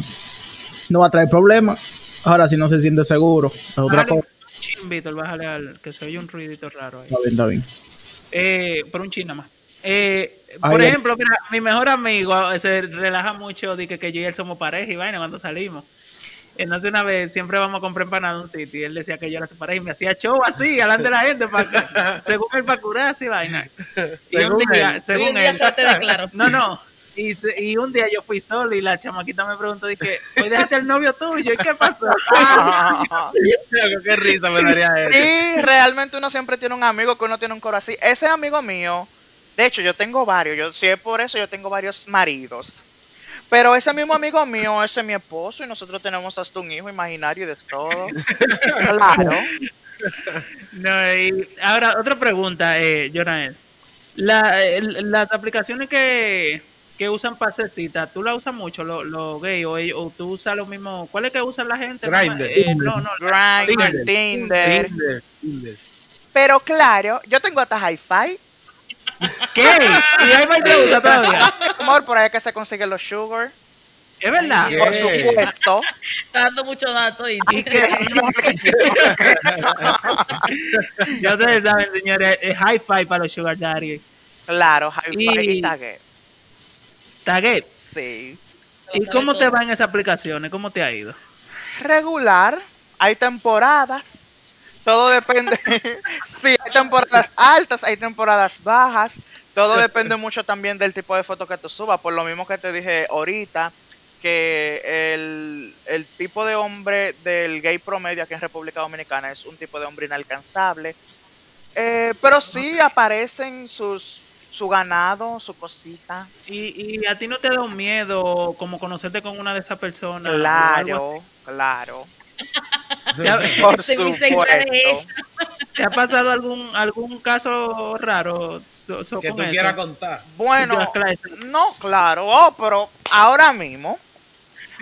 no va a traer problemas. Ahora, si no se siente seguro, es otra cosa. un chin, Víctor, bájale al que se oye un ruidito raro ahí. Está bien, está bien. Eh, por un chin nada más. Eh, por ay. ejemplo, mira, mi mejor amigo eh, se relaja mucho de que, que yo y él somos pareja y vaina cuando salimos. Entonces una vez siempre vamos a comprar empanada a un sitio y él decía que yo era su pareja y me hacía show así, delante de la gente, para, según él, para curarse y vaina. Y un Según día, él. Según en día él, se te ve claro. no, no. Y, se- y un día yo fui solo y la chamaquita me preguntó, dije, hoy dejaste el novio tuyo, ¿y qué pasó? Qué risa me daría eso. Y realmente uno siempre tiene un amigo que uno tiene un coro así. Ese amigo mío, de hecho, yo tengo varios. Yo, si es por eso, yo tengo varios maridos. Pero ese mismo amigo mío, ese es mi esposo y nosotros tenemos hasta un hijo imaginario y de todo. Claro. No, y ahora, otra pregunta, eh, Jonael. La, el- las aplicaciones que, que usan para hacer cita, ¿tú la usas mucho, los lo gay, o, o tú usas lo mismo? ¿Cuál es que usa la gente? Grindr. Eh, no, no, Grindr, Tinder. Tinder, Tinder. Pero claro, yo tengo hasta hi-fi. ¿qué? ¿Y ahí va y se usa todavía? Amor, por ahí es que se consiguen los sugar. ¿Es verdad? Por supuesto. Está dando mucho dato y ¿Y qué? ya ustedes saben, señores, es hi-fi para los sugar daddy. Claro, hi-fi y, Y- tagué. Taguet. Sí. ¿Y cómo te va en esas aplicaciones? ¿Cómo te ha ido? regular, hay temporadas, todo depende, sí, hay temporadas altas, hay temporadas bajas, todo depende mucho también del tipo de foto que tú subas, por lo mismo que te dije ahorita, que el, el tipo de hombre del gay promedio aquí en República Dominicana es un tipo de hombre inalcanzable, Eh, pero sí aparecen sus su ganado, su cosita. ¿Y, y a ti no te da un miedo como conocerte con una de esas personas? Claro, claro. Así? ¿Te ha, Por supuesto. te ha pasado algún algún caso raro so- so- Que con tú eso? quieras contar. Bueno, no, claro, oh, pero ahora mismo,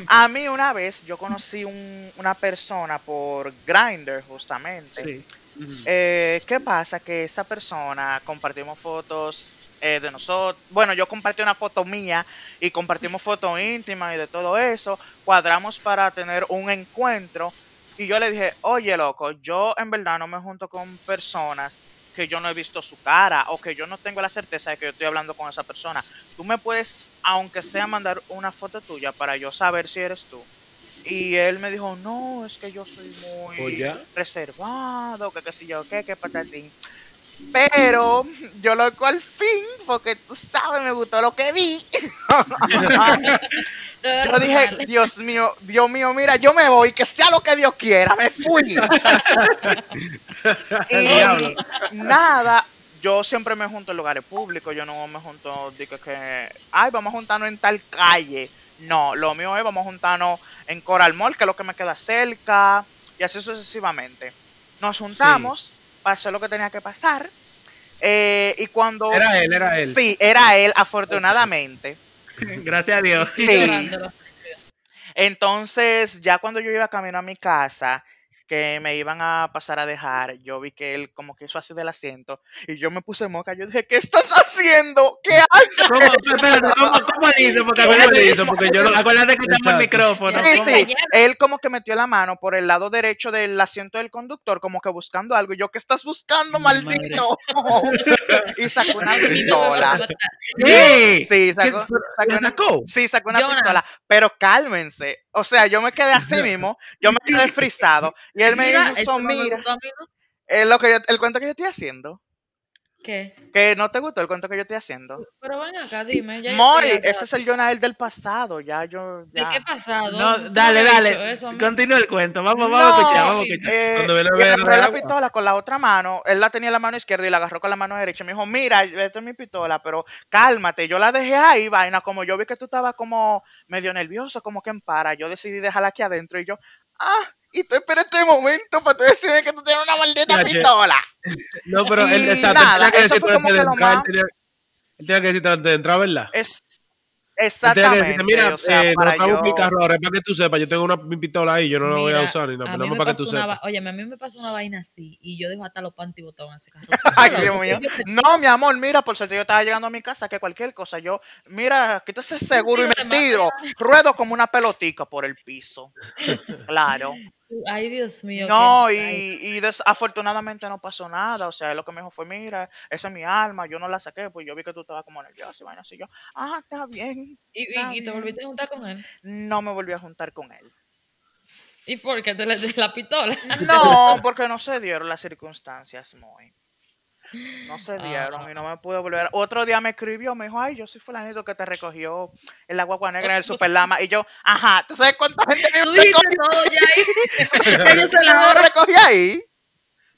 a mí una vez yo conocí un- una persona por Grindr justamente. Sí. Eh, ¿Qué pasa? Que esa persona compartimos fotos eh, de nosotros. Bueno, yo compartí una foto mía y compartimos fotos íntimas y de todo eso. Cuadramos para tener un encuentro. Y yo le dije, oye, loco, yo en verdad no me junto con personas que yo no he visto su cara o que yo no tengo la certeza de que yo estoy hablando con esa persona. Tú me puedes, aunque sea, mandar una foto tuya para yo saber si eres tú. Y él me dijo, no, es que yo soy muy reservado, que qué sé yo, qué, qué patatín. Pero yo loco al fin, porque tú sabes, me gustó lo que vi. Yo dije, Dios mío, Dios mío, mira, yo me voy, que sea lo que Dios quiera, me fui. y nada, yo siempre me junto en lugares públicos, yo no me junto de que, ay, vamos a juntarnos en tal calle. No, lo mío es vamos a juntarnos en Coral Mall, que es lo que me queda cerca, y así sucesivamente. Nos juntamos hacer lo que tenía que pasar. eh, y cuando... Era él, era él. Sí, era él, afortunadamente. Gracias a Dios. Sí. Entonces, ya cuando yo iba camino a mi casa, que me iban a pasar a dejar, yo vi que él como que hizo así del asiento y yo me puse moca. Yo dije, ¿qué estás haciendo? ¿Qué haces? ¿Cómo, ¿cómo, cómo dice? Porque. Porque yo acuérdate que en Exacto. micrófono. Sí, ¿cómo? sí. Él como que metió la mano por el lado derecho del asiento del conductor, como que buscando algo. Y yo, ¿qué estás buscando, maldito? y sacó una pistola. Sí, sacó, ¿Qué- sacó ¿La una, sacó? sí, sacó una Jonah. pistola. Pero cálmense. O sea, yo me quedé así mismo. Yo me quedé frisado. Y él me Mira, dijo, mira, ¿no? eh, lo que yo- el cuento que yo estoy haciendo. ¿Qué? Que no te gustó el cuento que yo estoy haciendo. Pero ven acá, dime. Ya estoy ese es el Jonael del pasado. Ya yo. ¿De qué pasado? No, dale, dale. eso. Continúa el cuento. Vamos, vamos a No, escuchar, vamos a escuchar. eh, Cuando la pistola con la otra mano, él la tenía en la mano izquierda y la agarró con la mano derecha. Me dijo, mira, esta es mi pistola, pero cálmate. Yo la dejé ahí, vaina. Como yo vi que tú estabas como medio nervioso, como que en para, yo decidí dejarla aquí adentro y yo, ah, y tú esperas este momento para tú decirme que tú tienes una maldita pistola. No, pero él, exacto, él nada, tenía que eso decirte fue como antes de entrar, más- él tenía, que decirte antes de entrar, ¿verdad? Es decirte, exactamente. mira, o sea, eh, para no acabo yo... mi carro ahora, es para que tú sepas, yo tengo una mi pistola ahí, yo no la voy a usar ni nada, me para que tú sepas. va- Oye, a mí me pasó una vaina así y yo dejo hasta los panty botados en ese carro. Ay, Dios mío. No, mi amor, mira, por cierto, yo estaba llegando a mi casa que cualquier cosa, yo, mira, quítese ese seguro y tiro de me tiro, ruedo como una pelotica por el piso. Claro. Ay, Dios mío. No, y, y desafortunadamente no pasó nada. O sea, lo que me dijo fue, mira, esa es mi alma, yo no la saqué, pues yo vi que tú estabas como nervioso y vaina así. Yo, ah, está bien. y, y- te volviste a juntar con él. No me volví a juntar con él. ¿Y por qué te le de la pistola? No, porque no se dieron las circunstancias, muy. No se Ah. dieron y no me pude volver. Otro día me escribió, me dijo, ay, yo soy fulanito que te recogió en la guagua negra en el Superlama. Y yo, ajá, ¿tú sabes cuánta gente me recogió? todo ya ahí. Ellos se la me ahora recogí ahí?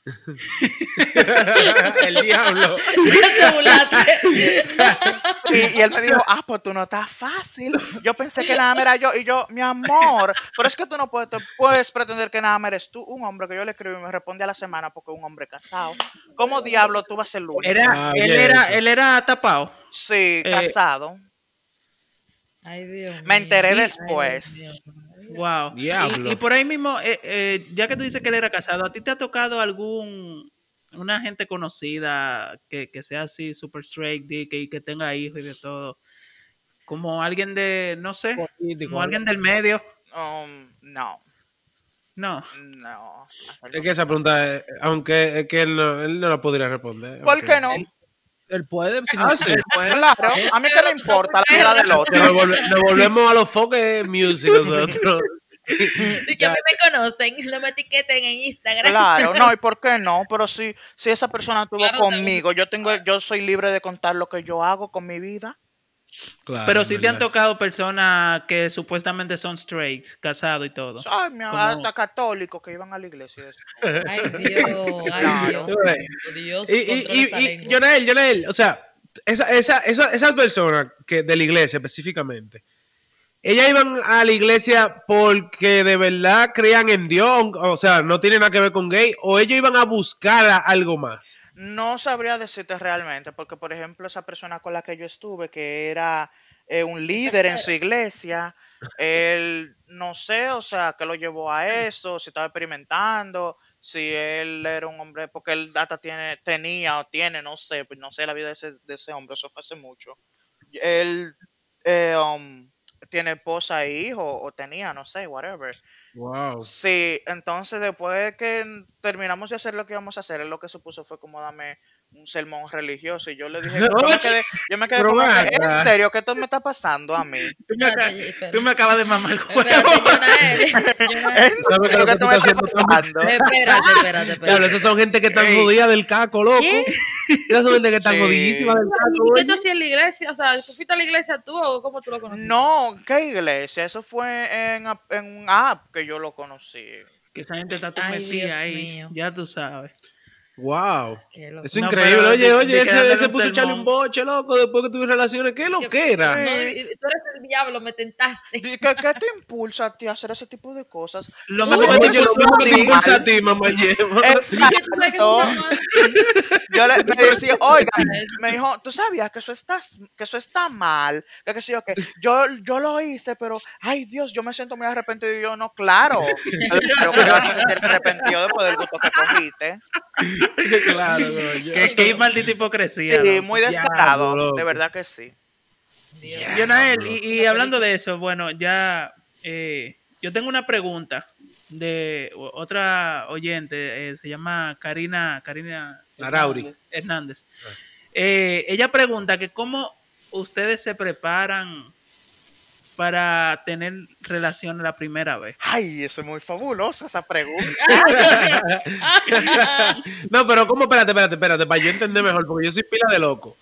el diablo. te burlaste. Y, y él me dijo, ah, pues tú no estás fácil. Yo pensé que nada era yo. Y yo, mi amor, pero es que tú no puedes, puedes pretender que nada eres tú, un hombre que yo le escribo y me responde a la semana porque es un hombre casado. ¿Cómo diablo tú vas a ser el único? Era, Ah, él, era, él era tapado. Sí, Eh, casado. Ay, Dios. Me enteré después. Dios mío. Wow. Diablo. Y, y por ahí mismo, eh, eh, ya que tú dices que él era casado, ¿a ti te ha tocado algún una gente conocida que, que sea así super straight y que tenga hijos y de todo? Como alguien de, no sé, Político, como alguien del medio. Um, no, No. no. Es que esa pregunta, eh, aunque es que él no, él no la podría responder. ¿Por qué no? Él puede. si no- Ah, sí. Claro, a mí que me importa la vida del Nos otro. volve- nos volvemos a los foques music nosotros. Y que a mí me conocen, no me etiqueten en Instagram. Claro, no, ¿y por qué no? Pero si, si esa persona estuvo Claro, conmigo, yo tengo, yo soy libre de contar lo que yo hago con mi vida. Claro, Pero sí te han tocado personas que supuestamente son straight, casados y todo. Ay, mi hasta católicos que iban a la iglesia. Ay, Dios, ay. Dios. Dios, Y, y, y. Jonel, Jonel, o sea, esa, esa, esa- esas personas que de la iglesia específicamente, ellas iban a la iglesia porque de verdad creían en Dios, o sea, no tiene nada que ver con gay, o ellos iban a buscar algo más. No sabría decirte realmente, porque por ejemplo esa persona con la que yo estuve, que era eh, un líder en su iglesia, él, no sé, o sea, qué lo llevó a eso, si estaba experimentando, si él era un hombre, porque él hasta tiene, tenía o tiene, no sé, pues no sé la vida de ese, de ese hombre, eso fue hace mucho. Él eh, um, tiene esposa e hijo, o tenía, no sé, whatever. Wow. Sí, entonces después de que terminamos de hacer lo que íbamos a hacer, lo que supuso fue como darme un sermón religioso y yo le dije, yo me quedé, yo me quedé como, que, en serio, ¿qué esto me está pasando a mí? Tú me, acá- tú me acabas de mamar el huevo. Espérate, Jonael. Jonael. ¿Sabes qué ¿Qué? Espérate, esas son gente que están Ey. jodidas del caco, loco. ¿Qué? Esas son gente que están Sí. jodidísimas del ¿Y caco. qué tú hacías en la iglesia? O sea, ¿tú fuiste a la iglesia tú o cómo tú lo conociste? No, ¿qué iglesia? Eso fue en, en un app que yo lo conocí. Que esa gente está tú metida ahí. mío. Ya tú sabes. Wow. Es No, increíble. pero Oye, oye, que ese, ese puso a echarle un boche, loco, después que tuve relaciones. ¿Qué lo que era? No, tú eres el diablo, me tentaste. ¿Y qué, qué te impulsa a ti a hacer ese tipo de cosas? Lo mismo que te que impulsa a ti, mamá que Exacto. Yo le, me decía, oiga, me dijo, tú sabías que eso está, que eso está mal, que qué sé yo, que yo, yo lo hice, pero, ay Dios, yo me siento muy arrepentido y yo no, claro, claro que vas a sentir arrepentido después del gusto que cogiste. claro, coño. Qué, qué maldita hipocresía. Sí, muy descarado, de verdad que sí. Yonael, y, y hablando de eso, bueno, ya eh, yo tengo una pregunta de otra oyente, eh, se llama Karina, Karina Larauri. Hernández. Hernández. Eh, ella pregunta que cómo ustedes se preparan para tener relación la primera vez? Ay, eso es muy fabulosa esa pregunta. no, pero ¿cómo? Espérate, espérate, espérate, para yo entender mejor, porque yo soy pila de loco.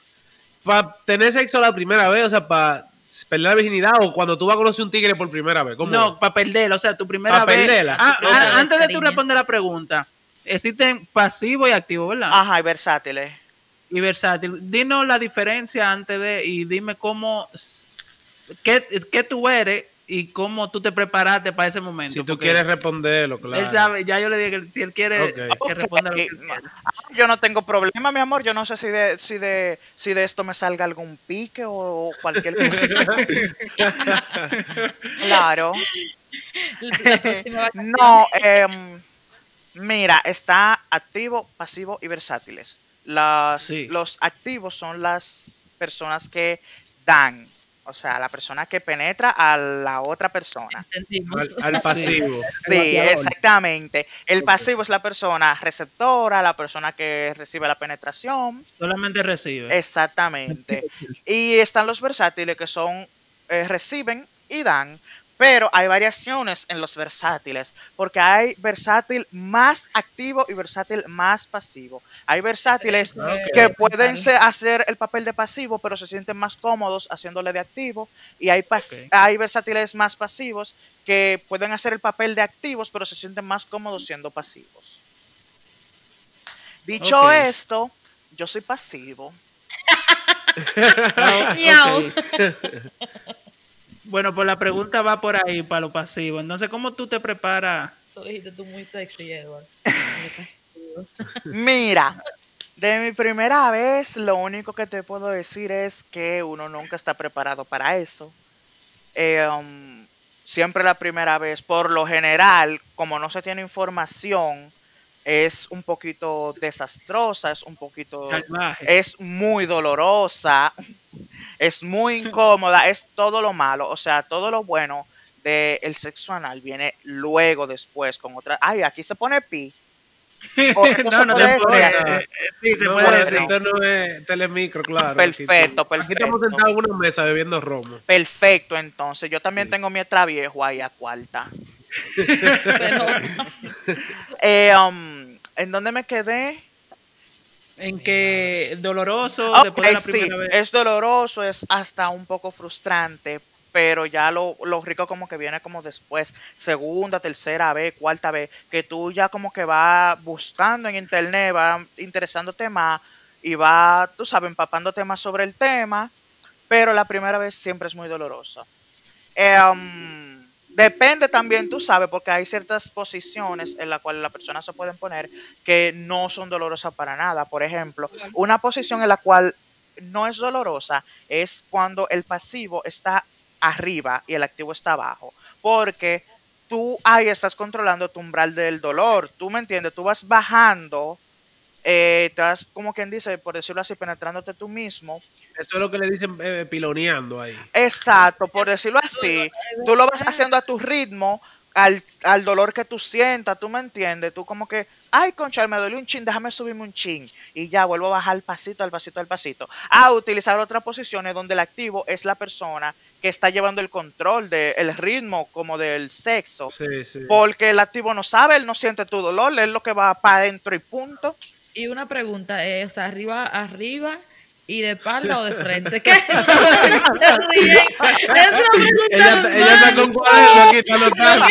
Para tener sexo la primera vez, o sea, para perder la virginidad o cuando tú vas a conocer un tigre por primera vez. ¿Cómo? No, para perderla, o sea, tu primera Pa' vez. perderla. Ah, ah, antes de tú responder la pregunta, existen pasivo y activo, ¿verdad? Ajá, y versátiles. Y versátil. Dinos la diferencia antes de y dime cómo, qué, qué tú eres y cómo tú te preparaste para ese momento. si tú porque quieres responderlo, claro. Él sabe, ya yo le dije que si él quiere que responda lo que ah, Yo no tengo problema, mi amor. Yo no sé si de, si de, si de esto me salga algún pique o cualquier cosa. claro. No, em, mira, está activo, pasivo y versátiles. Las, Sí. Los activos son las personas que dan, o sea, la persona que penetra a la otra persona. Al, al pasivo. Sí, exactamente. El pasivo es la persona receptora, la persona que recibe la penetración. Solamente recibe. Exactamente. Y están los versátiles que son, eh, reciben y dan, pero hay variaciones en los versátiles, porque hay versátil más activo y versátil más pasivo. Hay versátiles que brutal. pueden hacer el papel de pasivo, pero se sienten más cómodos haciéndole de activo, y hay, pas- Ok. hay versátiles más pasivos que pueden hacer el papel de activos, pero se sienten más cómodos siendo pasivos. Dicho esto, yo soy pasivo. Ok. Bueno, pues la pregunta va por ahí para lo pasivo. Entonces, ¿cómo tú te preparas? Tú dijiste tú muy sexy, Edward. Mira, de mi primera vez, lo único que te puedo decir es que uno nunca está preparado para eso. Eh, um, siempre la primera vez, por lo general, como no se tiene información, es un poquito desastrosa, es un poquito, Salvaje. es muy dolorosa, es muy incómoda, es todo lo malo, o sea, todo lo bueno del sexo anal viene luego, después, con otra. Ay, aquí se pone pi. no, se no te puede. Sí, se No, puede esto decir. no es telemicro, claro. Perfecto, Aquí- Aquí estamos perfecto. sentados en una mesa bebiendo romo. Perfecto, entonces. Yo también Sí. tengo mi extra viejo ahí a cuarta. Pero Eh, um, ¿En dónde me quedé? En que doloroso Ok, después de la sí, primera vez. es doloroso, es hasta un poco frustrante, pero ya lo, lo rico como que viene como después, segunda, tercera vez, cuarta vez, que tú ya como que vas buscando en internet, va interesándote más y va, tú sabes, empapándote más sobre el tema, pero la primera vez siempre es muy dolorosa. Um, depende también, tú sabes, porque hay ciertas posiciones en las cuales las personas se pueden poner que no son dolorosas para nada. Por ejemplo, una posición en la cual no es dolorosa es cuando el pasivo está arriba y el activo está abajo. Porque tú ahí estás controlando tu umbral del dolor. Tú me entiendes, tú vas bajando, eh, estás como quien dice, por decirlo así, penetrándote tú mismo. Eso es lo que le dicen eh, piloneando ahí. Exacto, por decirlo así. Tú lo vas haciendo a tu ritmo, al, al dolor que tú sientas, tú me entiendes. Tú como que, ay, concha, me duele un chin, déjame subirme un chin. Y ya vuelvo a bajar pasito al pasito al pasito. A utilizar otras posiciones donde el activo es la persona que está llevando el control del ritmo como del sexo. Sí, sí. Porque el activo no sabe, él no siente tu dolor, él lo que va para adentro y punto. Y una pregunta, eh, o sea, arriba, arriba y de espalda o de frente. ¿Qué? Se ríen. Es una pregunta Ella, normal. ella está con cuaderno aquí, está anotando.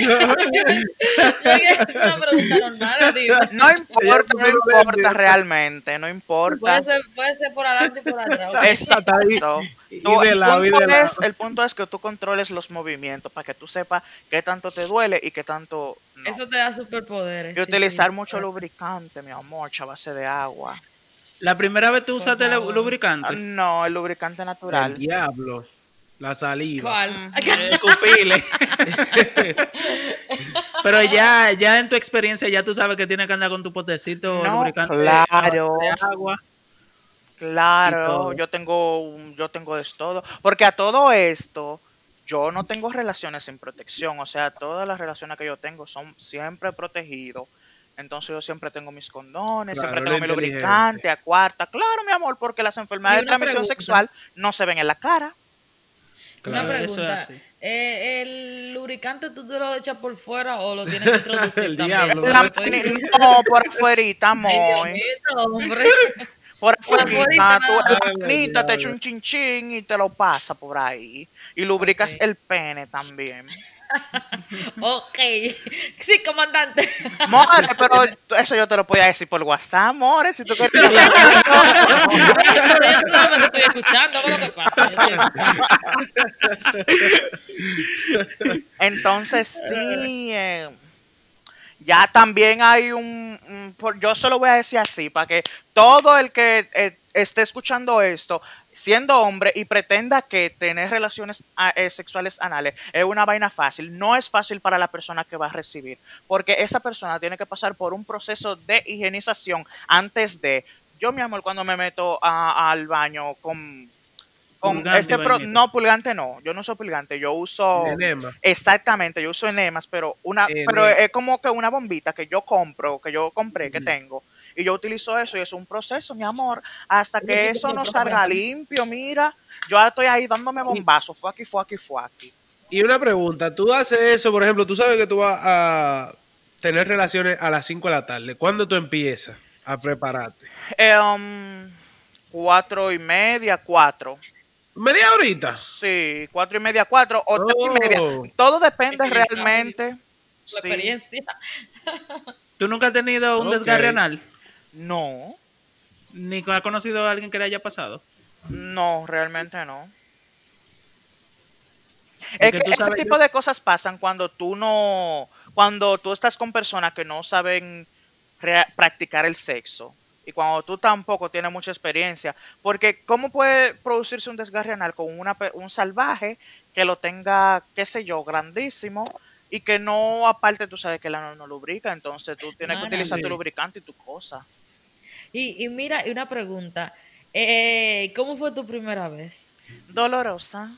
Es una pregunta normal, digo. No importa, no importa realmente, no importa. Puede ser, puede ser por adelante y por atrás. Exacto. Y Tú- el, lado, punto es, el punto es que tú controles los movimientos para que tú sepas qué tanto te duele y qué tanto no. Eso te da superpoderes. y utilizar sí. mucho lubricante, mi amor, a base de agua. La primera vez tú usaste el favor. Ah, lubricante. No, el lubricante El natural. diablo. La saliva. ¿Cuál? Eh, Cupile. Pero ya, ya en tu experiencia, ya tú sabes que tienes que andar con tu potecito No, lubricante claro. de agua. Claro, yo tengo, un- yo tengo de todo. Porque a todo esto, yo no tengo relaciones sin protección. O sea, todas las relaciones que yo tengo son siempre protegidos. Entonces yo siempre tengo mis condones, Claro, siempre tengo mi lubricante a cuarta. Claro, mi amor, porque las enfermedades de transmisión pregunta. sexual no se ven en la cara. Claro, Una eso es pregunta. así. eh, ¿El lubricante tú te lo echas por fuera o lo tienes que introducir El también? diablo, La no por afuerita, hombre. Por afuerita tú manita te echa un chinchín y te lo pasa por ahí. Y lubricas el pene también. Ok. Sí, comandante. More, pero eso yo te lo podía decir por WhatsApp, more, si tú quieres. Yo solamente estoy escuchando, ¿qué es lo que pasa? Entonces, sí, eh, ya también hay un, yo se lo voy a decir así, para que todo el que eh, esté escuchando esto, siendo hombre y pretenda que tener relaciones ah, eh, sexuales anales es una vaina fácil, no es fácil para la persona que va a recibir, porque esa persona tiene que pasar por un proceso de higienización antes de... Yo, mi amor, cuando me meto a- al baño con... con Pulgante este pro- no, pulgante no, yo no uso pulgante, yo uso... Enema. Exactamente, yo uso enemas, pero una, Enema. pero es como que una bombita que yo compro, que yo compré, que tengo, y yo utilizo eso y es un proceso, mi amor, hasta que ¿qué eso no salga limpio, mira, yo estoy ahí dándome bombazos, fue aquí, fue aquí, fue aquí. Y una pregunta, tú haces eso, por ejemplo, tú sabes que tú vas a tener relaciones a las 5 de la tarde. ¿Cuándo tú empiezas a prepararte? Eh, um, cuatro y media, cuatro. ¿Media horita? Sí, cuatro y media, cuatro, o tres y media. Oh. Todo depende realmente. La Sí. experiencia. ¿Tú nunca has tenido un desgarre anal? No, ¿Ni has conocido a alguien que le haya pasado? no, realmente no. Es que ese tipo de cosas pasan cuando tú no, cuando tú estás con personas que no saben practicar el sexo y cuando tú tampoco tienes mucha experiencia, porque cómo puede producirse un desgarre anal con una, un salvaje que lo tenga, qué sé yo, grandísimo y que no aparte tú sabes que el ano no lubrica, entonces tú tienes que utilizar tu lubricante y tu cosa. Y, y mira, y una pregunta. Eh, ¿Cómo fue tu primera vez? Dolorosa.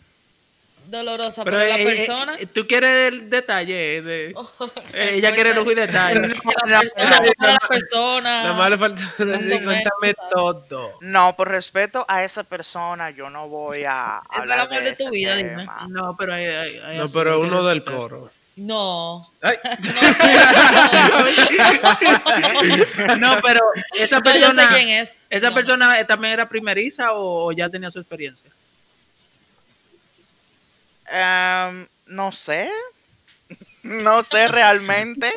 Dolorosa, Pero pero, la eh, eh, persona. eh, tú quieres el detalle. de- Oh, eh, ella quiere lujo y detalle. la persona, No, para la no, persona. Nada más le falta decir, menos, cuéntame ¿sabes? todo. No, por respeto a esa persona, yo no voy a Es el hablar amor de tu vida, dime. No, pero hay, hay- hay No, pero uno del coro. No. Ay, No, pero esa No, yo sé persona, quién es. esa No. persona también era primeriza o, o ya tenía su experiencia. Em, no sé. No sé realmente.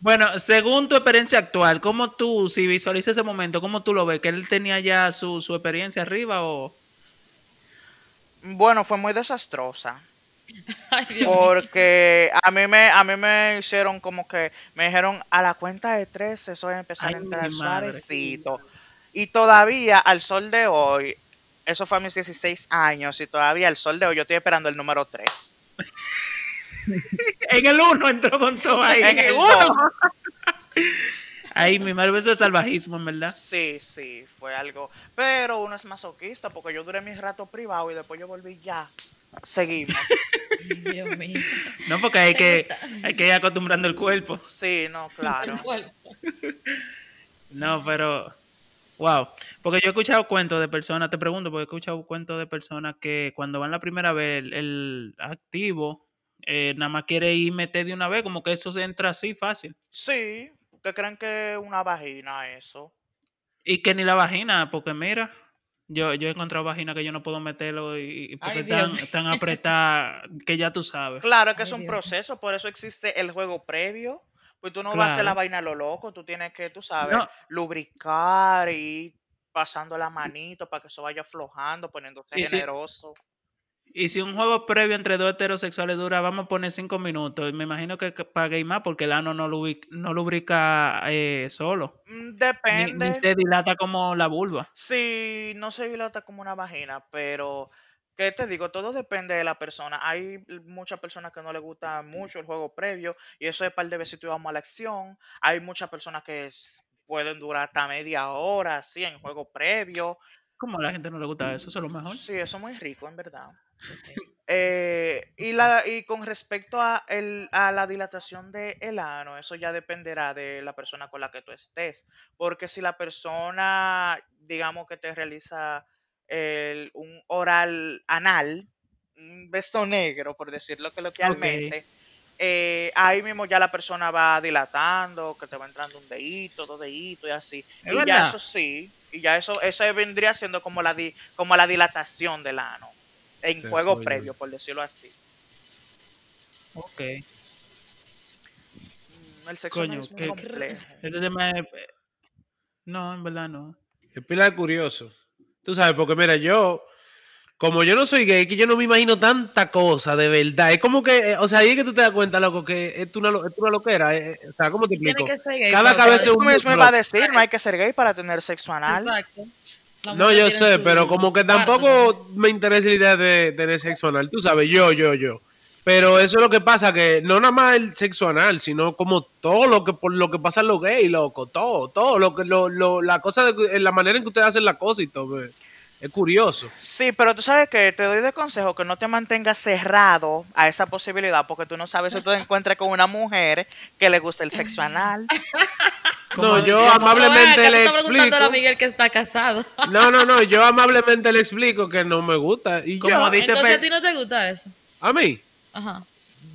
Bueno, según tu experiencia actual, ¿cómo tú, si visualizas ese momento, cómo tú lo ves? ¿Que él tenía ya su, su experiencia arriba o...? Bueno, fue muy desastrosa. Ay. Porque a mí me, a mí me hicieron como que me dijeron a la cuenta de tres eso va a empezar Ay, a entrar suavecito. Y todavía al sol de hoy, eso fue a mis 16 años, y todavía al sol de hoy yo estoy esperando el número 3. En el uno entró con todo ahí. En el uno. dos. Ay, mi madre, eso es salvajismo, en verdad. Sí, sí, fue algo. Pero uno es masoquista porque yo duré mi rato privado y después yo volví ya. Seguimos. Dios mío. No, porque hay que, hay que ir acostumbrando el cuerpo. Sí, no, claro. El cuerpo. No, pero... Wow. Porque yo he escuchado cuentos de personas, te pregunto, porque he escuchado cuentos de personas que cuando van la primera vez, el, el activo eh, nada más quiere ir meter de una vez, como que eso se entra así fácil. Sí, que creen que es una vagina eso. Y que ni la vagina, porque mira, yo, yo he encontrado vagina que yo no puedo meterlo y, y porque Ay, están, mío. están apretadas que ya tú sabes. Claro que es un Dios. proceso, por eso existe el juego previo. Pues tú no vas a hacer la vaina a lo loco, tú tienes que, tú sabes, No. lubricar y pasando la manito para que eso vaya aflojando, poniéndose Y si- generoso. Y si un juego previo entre dos heterosexuales dura, vamos a poner cinco minutos, me imagino que, pague más porque el ano no, lubric- no lubrica eh, solo. Mm, Ni, Depende. ni se dilata como la vulva. Sí, no se dilata como una vagina, pero ¿qué te digo? Todo depende de la persona. Hay muchas personas que no les gusta mucho el juego previo y eso es par de veces tú vamos a la acción. Hay muchas personas que pueden durar hasta media hora, así, en juego previo. Como a la gente no le gusta eso, eso es lo mejor. Sí, eso es muy rico, en verdad. Eh, y, la, y con respecto a, el, a la dilatación del ano, eso ya dependerá de la persona con la que tú estés. Porque si la persona, digamos que te realiza el- un oral anal, un beso negro, por decirlo coloquialmente, eh, ahí mismo ya la persona va dilatando, que te va entrando un dedito, dos deditos y así. ¿Es y ya eso sí, y ya eso, eso vendría siendo como la, di- como la dilatación del ano, en Sí, juego previo, por decirlo así. Ok. Mm, El sexo Coño, no es muy qué- complejo. Este tema es... No, en verdad no. Es pila curioso. Tú sabes, porque mira, yo, como yo no soy gay, que yo no me imagino tanta cosa, de verdad. Es como que, eh, o sea, ahí es que tú te das cuenta, loco, que es una, lo- es una loquera. eh, eh, o sea, ¿cómo te Tiene explico? que ser gay. Cada cabeza es Eso un mismo iba a decir, no hay que ser gay para tener sexo anal. Exacto. No, yo sé, pero como que tampoco me interesa la idea de tener sexo anal. Tú sabes, yo, yo, yo. Pero eso es lo que pasa, que no nada más el sexo anal, sino como todo lo que por lo que pasa en los gays, loco, todo, todo, lo que lo, lo, la cosa de la manera en que ustedes hacen la cosa y todo, ve. Es curioso. Sí, pero tú sabes que te doy de consejo que no te mantengas cerrado a esa posibilidad porque tú no sabes si tú te encuentras con una mujer que le gusta el sexo anal. No, yo amablemente "Oiga, le a explico. Miguel que está casado. No, no, no, yo amablemente le explico que no me gusta y Como ya. dice Entonces a ti no te gusta eso. A mí, Ajá.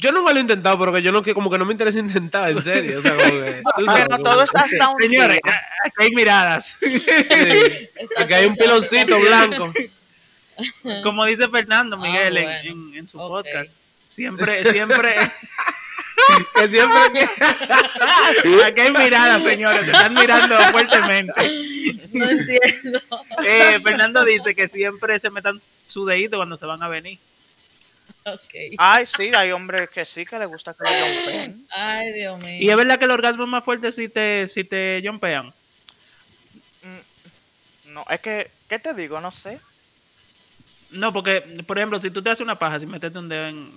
Yo nunca lo he intentado porque yo no que como que no me interesa intentar, en serio, o sea, como que, tú sabes, Bueno, como todo está hasta un Señores, aquí hay miradas. sí, porque hay un piloncito blanco. Como dice Fernando Miguel en- Ah, bueno. en, en su podcast. Siempre, siempre. que siempre Aquí hay miradas, señores. Se están mirando fuertemente. No entiendo. Eh, Fernando dice que siempre se metan su dedito cuando se van a venir. Ok. Ay, sí, hay hombres que sí que les gusta que le rompen. Ay, Dios mío. Y es verdad que el orgasmo es más fuerte si te, si te jumpean. No, es que, ¿qué te digo? No sé. No, porque, por ejemplo, si tú te haces una paja, si metes un dedo en.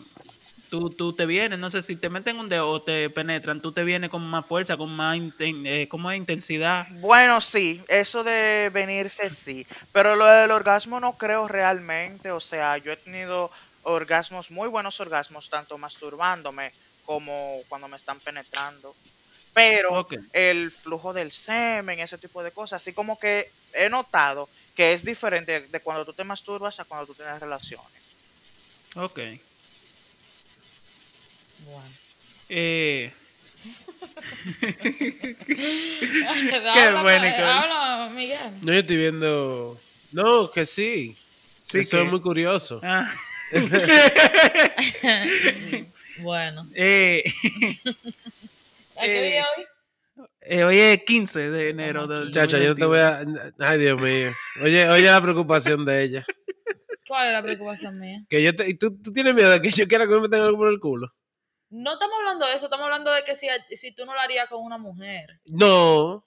Tú, tú te vienes, no sé, si te meten un dedo o te penetran, tú te vienes con más fuerza, con más inten- eh, con más intensidad. Bueno, sí, eso de venirse sí, pero lo del orgasmo no creo realmente, o sea, yo he tenido orgasmos, muy buenos orgasmos, tanto masturbándome como cuando me están penetrando. Pero el flujo del semen, ese tipo de cosas, así como que he notado que es diferente de cuando tú te masturbas a cuando tú tienes relaciones. Ok. Bueno. Eh, habla, bueno, eh, Miguel. No, yo estoy viendo. No, que sí. Sí, que- es muy curioso. ah, Bueno. eh, ¿A qué Eh, día hoy? eh, hoy es 15 de enero del Chacha, yo no te voy a. Ay, Dios mío. Oye, oye la preocupación de ella. ¿Cuál es la preocupación mía? Que yo te, y tú, tú tienes miedo de que yo quiera que me metan algo por el culo. No estamos hablando de eso, estamos hablando de que si, si tú no lo harías con una mujer. No,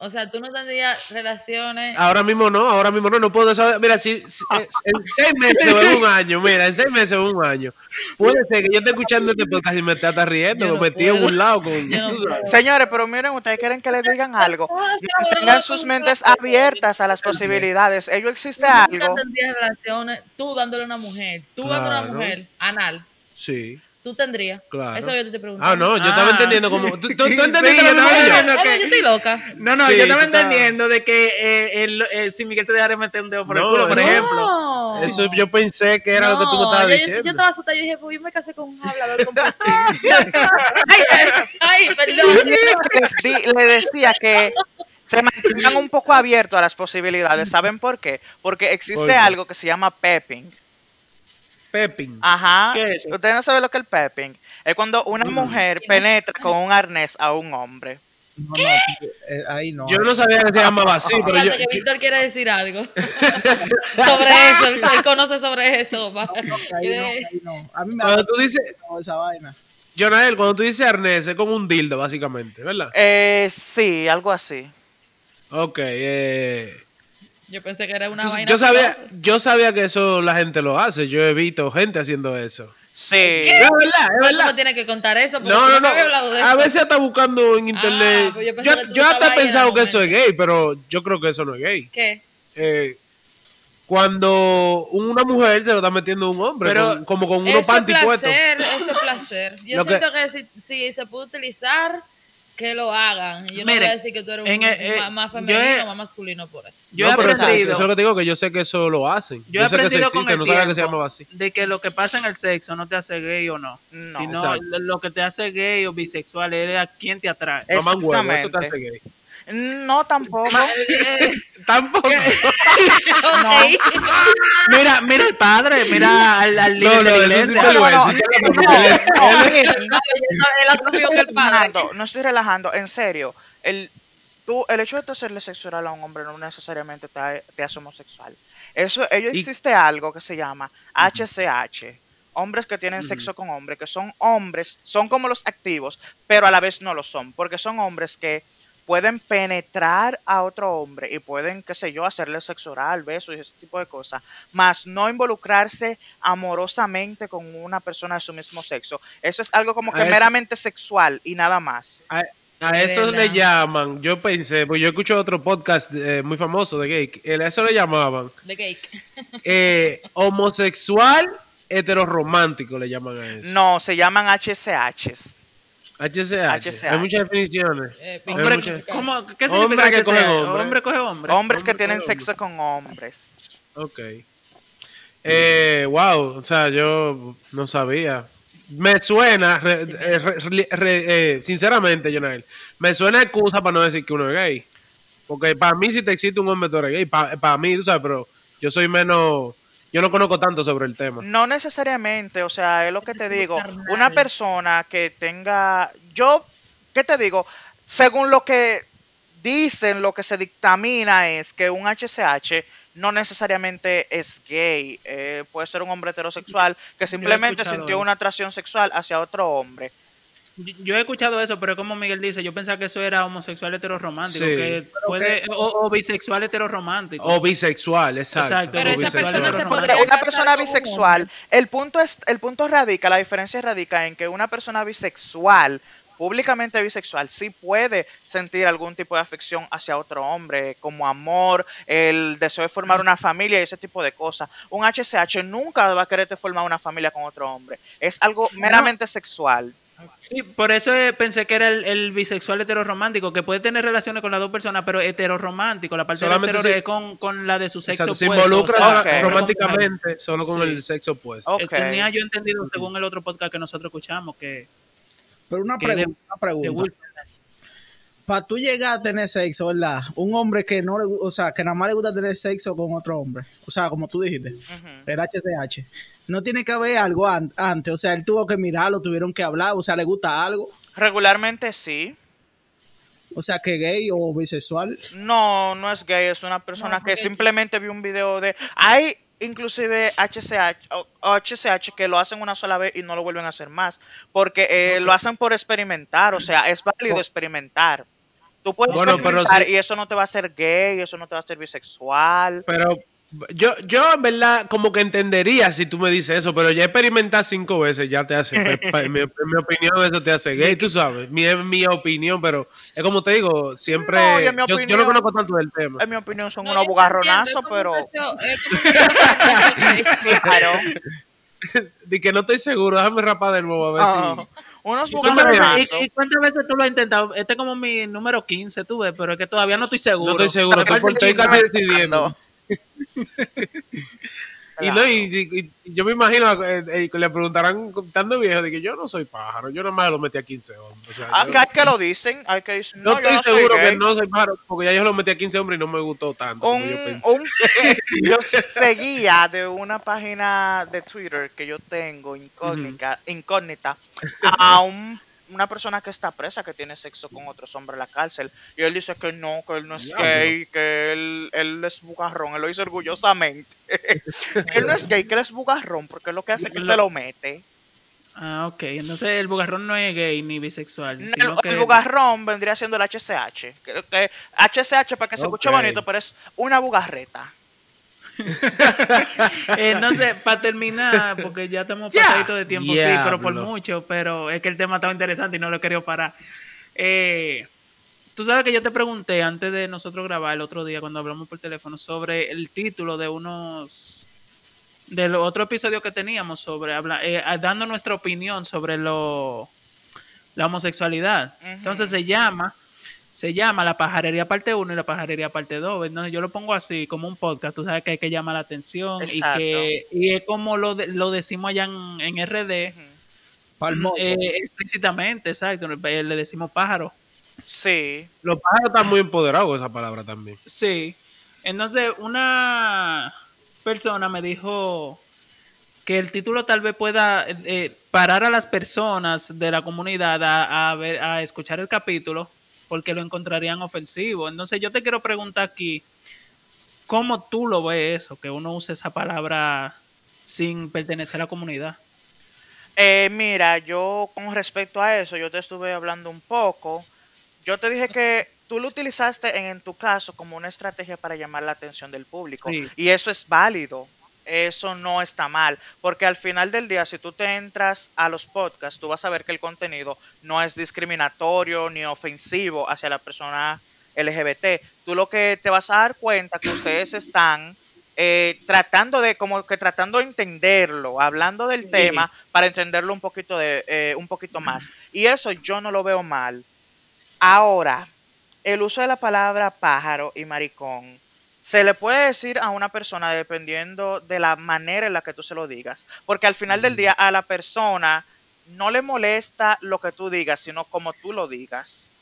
O sea, tú no tendrías relaciones. ahora mismo no, ahora mismo no, no puedo saber. Mira, si, si- eh, en seis meses o en un año, mira, en seis meses o en un año, puede ser que yo esté escuchando este podcast y me esté hasta riendo, Yo me no metí en un lado con. No tú. Señores, pero miren, ustedes quieren que les digan algo. Ah, sí, Tengan sus mentes abiertas a las posibilidades. Ello existe Tú algo. tendrías relaciones, tú dándole a una mujer, tú dándole a una Claro. mujer, anal, Sí, tú tendrías. claro. Eso yo te estoy preguntando. Ah, no, yo estaba Ah. entendiendo como. ¿Tú, tú, tú Sí, entendiste yo lo estaba mismo que yo? estoy loca. No, no, Sí, yo estaba entendiendo de que eh, el- eh, si Miguel te dejara meter un dedo por el culo, por eso- ejemplo. No. Eso yo pensé que era lo que tú me estabas yo, diciendo. Yo estaba asustada, yo dije, pues yo me casé con un hablador compulsivo. ay, perdón. le decía que se mantengan un poco abiertos a las posibilidades. ¿Saben por qué? Porque existe ¿Por qué? algo que se llama pepping. Pepping. Ajá. ¿Qué es eso? Ustedes no saben lo que es el pepping. Es cuando una Mm. mujer penetra con un arnés a un hombre. No, no, eh, ahí no. Yo no sabía que se llamaba así, pero yo. Que Víctor quiere decir algo sobre eso. Él, conoce sobre eso. pa. Ahí no, ahí no. A mí me Cuando tú dices, esa vaina. Jonael, cuando tú dices arnés, es como un dildo, básicamente, ¿verdad? Eh, sí, algo así. Ok, eh. Yo pensé que era una entonces, vaina. yo sabía, filosa. yo sabía que eso la gente lo hace. Yo he visto gente haciendo eso. Sí. Es verdad, es verdad. tienes que contar eso. porque No, no, no. hablado de A eso. veces está buscando en internet. Ah, pues yo yo que hasta he pensado que eso es gay, pero yo creo que eso no es gay. ¿Qué? Eh, cuando una mujer se lo está metiendo a un hombre, Pero- con- como con unos Eso es panty placer, eso es placer. Yo Lo que- siento que, si, si se puede utilizar que lo hagan. Yo no voy a decir que tú eres un, eh, más, yo femenino he- o más masculino por eso. Yo no, he eso, aprendido, eso es lo que te digo, que yo sé que eso lo hacen. yo he sé que eso aprendido con existe, el no que se llamaba así. de que lo que pasa en el sexo no te hace gay o no. No. sino Exacto. lo, que te hace gay o bisexual es a quién te atrae. Eh, eso te hace gay. No, tampoco. Tampoco. No. Mira, mira el padre, mira al, al líder No, no, de la iglesia. No, no, estoy relajando, en serio. El, tú, el hecho de tú hacerle sexo oral a un hombre no necesariamente te, te hace homosexual. Eso, ello Y- existe algo que se llama HCH. Hombres que tienen sexo con hombres, que son hombres, son como los activos, pero a la vez no lo son, porque son hombres que pueden penetrar a otro hombre y pueden, qué sé yo, hacerle sexo oral, besos y ese tipo de cosas, más no involucrarse amorosamente con una persona de su mismo sexo. Eso es algo como que A meramente sexual y nada más. A, a eso le llaman, yo pensé, pues yo escucho otro podcast eh, muy famoso de gay, que a eso le llamaban De cake. eh, homosexual heteroromántico, le llaman a eso. No, se llaman HCHs. HCH. HCH. Hay muchas definiciones. Eh, Hay Hombre, muchas- ¿cómo, ¿Qué Hombre significa que que coge hombre. Hombre coge hombre. Hombres que hombre tienen sexo con hombres. Ok. Eh, wow, o sea, yo no sabía. Me suena, re- eh, re- re- eh, sinceramente, Jonel, me suena excusa para no decir que uno es gay. Porque para mí, si te existe un hombre, tú eres gay. Para mí, tú sabes, pero yo soy menos. Yo no conozco tanto sobre el tema. No necesariamente, o sea, es lo que te digo. Una persona que tenga, yo, ¿qué te digo? Según lo que dicen, lo que se dictamina es que un HCH no necesariamente es gay, eh, puede ser un hombre heterosexual que simplemente sintió una atracción sexual hacia otro hombre. Yo- he escuchado eso, pero como Miguel dice, yo pensaba que eso era homosexual heteroromántico, Sí. que puede, o, o bisexual heteroromántico. O bisexual, exacto. Exacto, Pero o esa bisexual. persona se Pero podría una persona un bisexual, el punto es, el punto radica, la diferencia radica en que una persona bisexual, públicamente bisexual, sí puede sentir algún tipo de afección hacia otro hombre, como amor, el deseo de formar una familia y ese tipo de cosas. Un HCH nunca va a quererte formar una familia con otro hombre. Es algo meramente sexual. Sí, por eso eh, pensé que era el, el bisexual heteroromántico, que puede tener relaciones con las dos personas, pero heteroromántico, la parte Solamente hetero se- es con, con la de su sexo Exacto, se opuesto, involucra o sea, Ok. románticamente solo con Sí. el sexo opuesto. Ok. Eh, Tenía yo entendido según el otro podcast que nosotros escuchamos que, Pero una que pregunta, de- una de pregunta. Para tú llegar a tener sexo, ¿verdad? Un hombre que no le o sea, que nada más le gusta tener sexo con otro hombre. O sea, como tú dijiste, el HCH. No tiene que haber algo an- antes. O sea, él tuvo que mirarlo, tuvieron que hablar. O sea, le gusta algo. Regularmente sí. O sea, que gay o bisexual. No, no es gay, es una persona No, que simplemente vio un video de... Hay inclusive HCH, o- HCH que lo hacen una sola vez y no lo vuelven a hacer más, porque eh, lo hacen por experimentar, o sea, es válido Oh. experimentar. Tú puedes Bueno, pero experimentar y eso no te va a hacer gay, eso no te va a hacer bisexual. Pero yo, yo en verdad como que entendería si tú me dices eso, pero ya experimentar cinco veces ya te hace, en mi, mi opinión eso te hace gay, tú sabes, mi, es mi opinión, pero es como te digo, siempre, No, yo, yo opinión- no conozco tanto del tema. En mi opinión son No, unos yo bugarronazos, pero... deseo- Claro. De que no estoy seguro, déjame rapar de nuevo a ver Ah, si... unos ¿Y cuántas, bugarronazos. veces, y- y cuántas veces tú lo has intentado? Este es como mi número 15, tú ves, pero es que todavía no estoy seguro. No estoy seguro, estoy, falta estoy decidiendo. Y, no, y, yo me imagino, eh, eh, que le preguntarán, estando viejo, de que yo no soy pájaro, yo nada más lo metí a 15 hombres. O sea, yo- Acá hay que lo dicen, hay que no, no, yo estoy no seguro que no soy pájaro, porque ya yo lo metí a 15 hombres y no me gustó tanto como un, yo pensé. un- yo seguía de una página de Twitter que yo tengo incógnita, incógnita a un- una persona que está presa que tiene sexo con otros hombres en la cárcel y él dice que no, que él no es gay, que él, él es bugarrón, él lo dice orgullosamente. él no es gay, que él es bugarrón porque lo que hace es que se lo mete. Ah, ok. Entonces el bugarrón no es gay ni bisexual. No, sino el, que el bugarrón vendría siendo el HCH. Que, que HCH para que se escuche bonito, pero es una bugarreta. Eh, no sé, para terminar, porque ya estamos pasaditos de tiempo, sí, pero por mucho, pero es que el tema estaba interesante y no lo he querido parar. Eh, Tú sabes que yo te pregunté antes de nosotros grabar el otro día cuando hablamos por teléfono sobre el título de unos del otro episodio que teníamos sobre habla, eh, dando nuestra opinión sobre lo la homosexualidad. Entonces se llama, se llama la pajarería parte 1 y la pajarería parte 2. Entonces yo lo pongo así, como un podcast, tú sabes que hay que llamar la atención y Exacto. que y es como lo, de- lo decimos allá en, en RD, eh, explícitamente, exacto, le decimos pájaro. Sí. Los pájaros están muy empoderados con esa palabra también. Sí. Entonces, una persona me dijo que el título tal vez pueda eh, parar a las personas de la comunidad a, a ver, a escuchar el capítulo porque lo encontrarían ofensivo. Entonces, yo te quiero preguntar aquí, ¿cómo tú lo ves eso? Que uno use esa palabra sin pertenecer a la comunidad. Eh, mira, yo con respecto a eso, yo te estuve hablando un poco. Yo te dije que tú lo utilizaste en, en tu caso como una estrategia para llamar la atención del público. Sí. Y eso es válido. Eso no está mal. Porque al final del día, si tú te entras a los podcasts, tú vas a ver que el contenido no es discriminatorio ni ofensivo hacia la persona LGBT. Tú lo que te vas a dar cuenta que ustedes están eh, tratando de, como que tratando de entenderlo, hablando del Sí. tema para entenderlo un poquito de, eh, un poquito más. Y eso yo no lo veo mal. Ahora, el uso de la palabra pájaro y maricón se le puede decir a una persona dependiendo de la manera en la que tú se lo digas. Porque al final del día a la persona no le molesta lo que tú digas, sino como tú lo digas.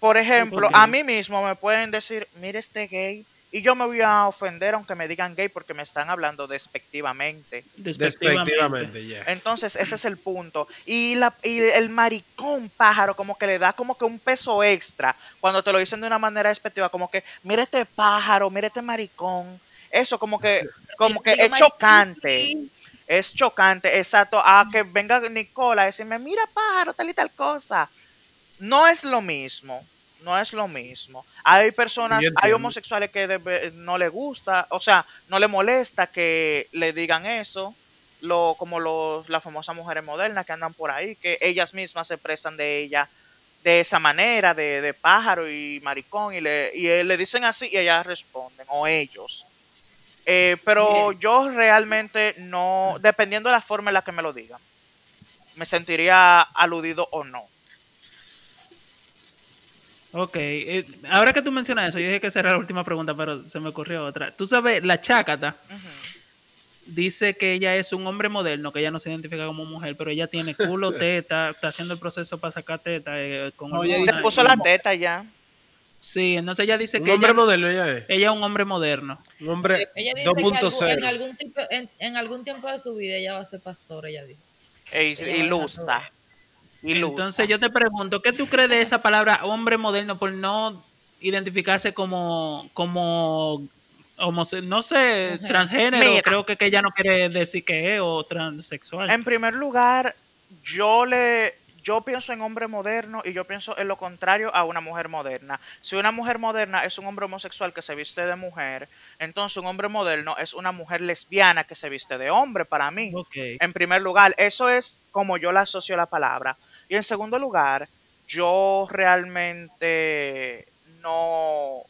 Por ejemplo, a mí mismo me pueden decir, mire este gay, y yo me voy a ofender aunque me digan gay porque me están hablando despectivamente. Despectivamente, ya. Entonces, ese es el punto. Y, la, y el maricón pájaro como que le da como que un peso extra cuando te lo dicen de una manera despectiva, como que, mire este pájaro, mire este maricón. Eso como que, como que es chocante. Es chocante, exacto. A que venga Nicola a decirme, mira pájaro, tal y tal cosa. No es lo mismo. No es lo mismo. Hay personas, hay homosexuales que no le gusta, o sea, no le molesta que le digan eso, lo, como los, las famosas mujeres modernas que andan por ahí, que ellas mismas se expresan de ella de esa manera, de, de pájaro y maricón, y le, y eh, le dicen así y ellas responden, o ellos. Eh, pero yo realmente no, dependiendo de la forma en la que me lo digan, me sentiría aludido o no. Ok, eh, ahora que tú mencionas eso, yo dije que esa era la última pregunta, pero se me ocurrió otra. Tú sabes, la chácata dice que ella es un hombre moderno, que ella no se identifica como mujer, pero ella tiene culo, teta, está haciendo el proceso para sacar teta. eh, con Oye, hormonas Se puso la teta ya. Sí, entonces ella dice Un que hombre ella, moderno ella es. ella es un hombre moderno. Un hombre Ella dice que algún- en, 2.0. algún tipo, en, en algún tiempo de su vida ella va a ser pastora, ella dijo. E- Ella a Entonces yo te pregunto, ¿qué tú crees de esa palabra hombre moderno por no identificarse como, como homose- no sé, transgénero? Mira. Creo que, que ella no quiere decir que es o transexual. En primer lugar, yo le yo pienso en hombre moderno y yo pienso en lo contrario a una mujer moderna. Si una mujer moderna es un hombre homosexual que se viste de mujer, entonces un hombre moderno es una mujer lesbiana que se viste de hombre para mí. En primer lugar, eso es como yo la asocio a la palabra. Y en segundo lugar, yo realmente no,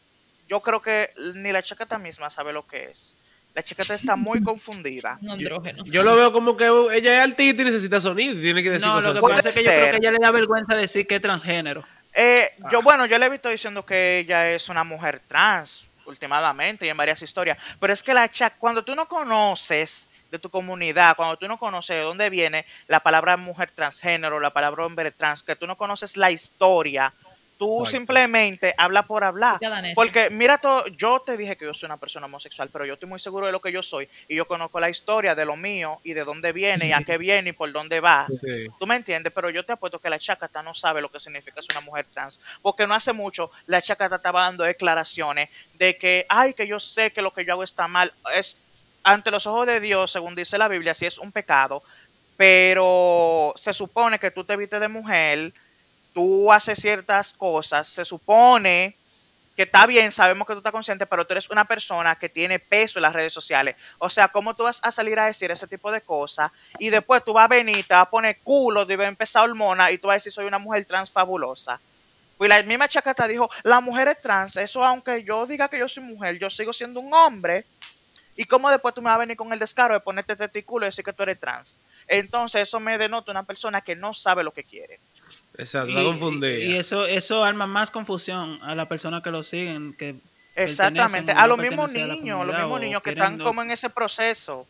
yo creo que ni la chaqueta misma sabe lo que es. La chaqueta está muy confundida. Un andrógeno. Yo lo veo como que ella es altita y necesita sonido tiene que decir No, lo cosas que así. Puede pasa es que yo creo que ella le da vergüenza decir que es transgénero. Eh, Ah. Yo, bueno, yo le he visto diciendo que ella es una mujer trans, últimamente, y en varias historias. Pero es que la cha- cuando tú no conoces de tu comunidad, cuando tú no conoces de dónde viene la palabra mujer transgénero, la palabra hombre trans, que tú no conoces la historia, tú Exacto. simplemente habla por hablar. Porque mira todo, yo te dije que yo soy una persona homosexual, pero yo estoy muy seguro de lo que yo soy y yo conozco la historia de lo mío y de dónde viene y a qué viene y por dónde va. Sí. Tú me entiendes, pero yo te apuesto que la chacata no sabe lo que significa ser una mujer trans. Porque no hace mucho la chacata estaba dando declaraciones de que, ay, que yo sé que lo que yo hago está mal. Es ante los ojos de Dios, según dice la Biblia, sí es un pecado. Pero se supone que tú te vistes de mujer, tú haces ciertas cosas, se supone que está bien, sabemos que tú estás consciente, pero tú eres una persona que tiene peso en las redes sociales. O sea, ¿cómo tú vas a salir a decir ese tipo de cosas y después tú vas a venir, te vas a poner culo, te va a empezar hormona y tú vas a decir soy una mujer trans fabulosa? Pues la misma chacata dijo, la mujer es trans, eso aunque yo diga que yo soy mujer, yo sigo siendo un hombre. ¿Y cómo después tú me vas a venir con el descaro de ponerte testículo y decir que tú eres trans? Entonces eso me denota una persona que no sabe lo que quiere. Exacto, Y, confundida. y eso, eso arma más confusión a la persona que lo siguen. Que Exactamente, a los mismos pertenecen a la niños, los mismos niños que están como en ese proceso.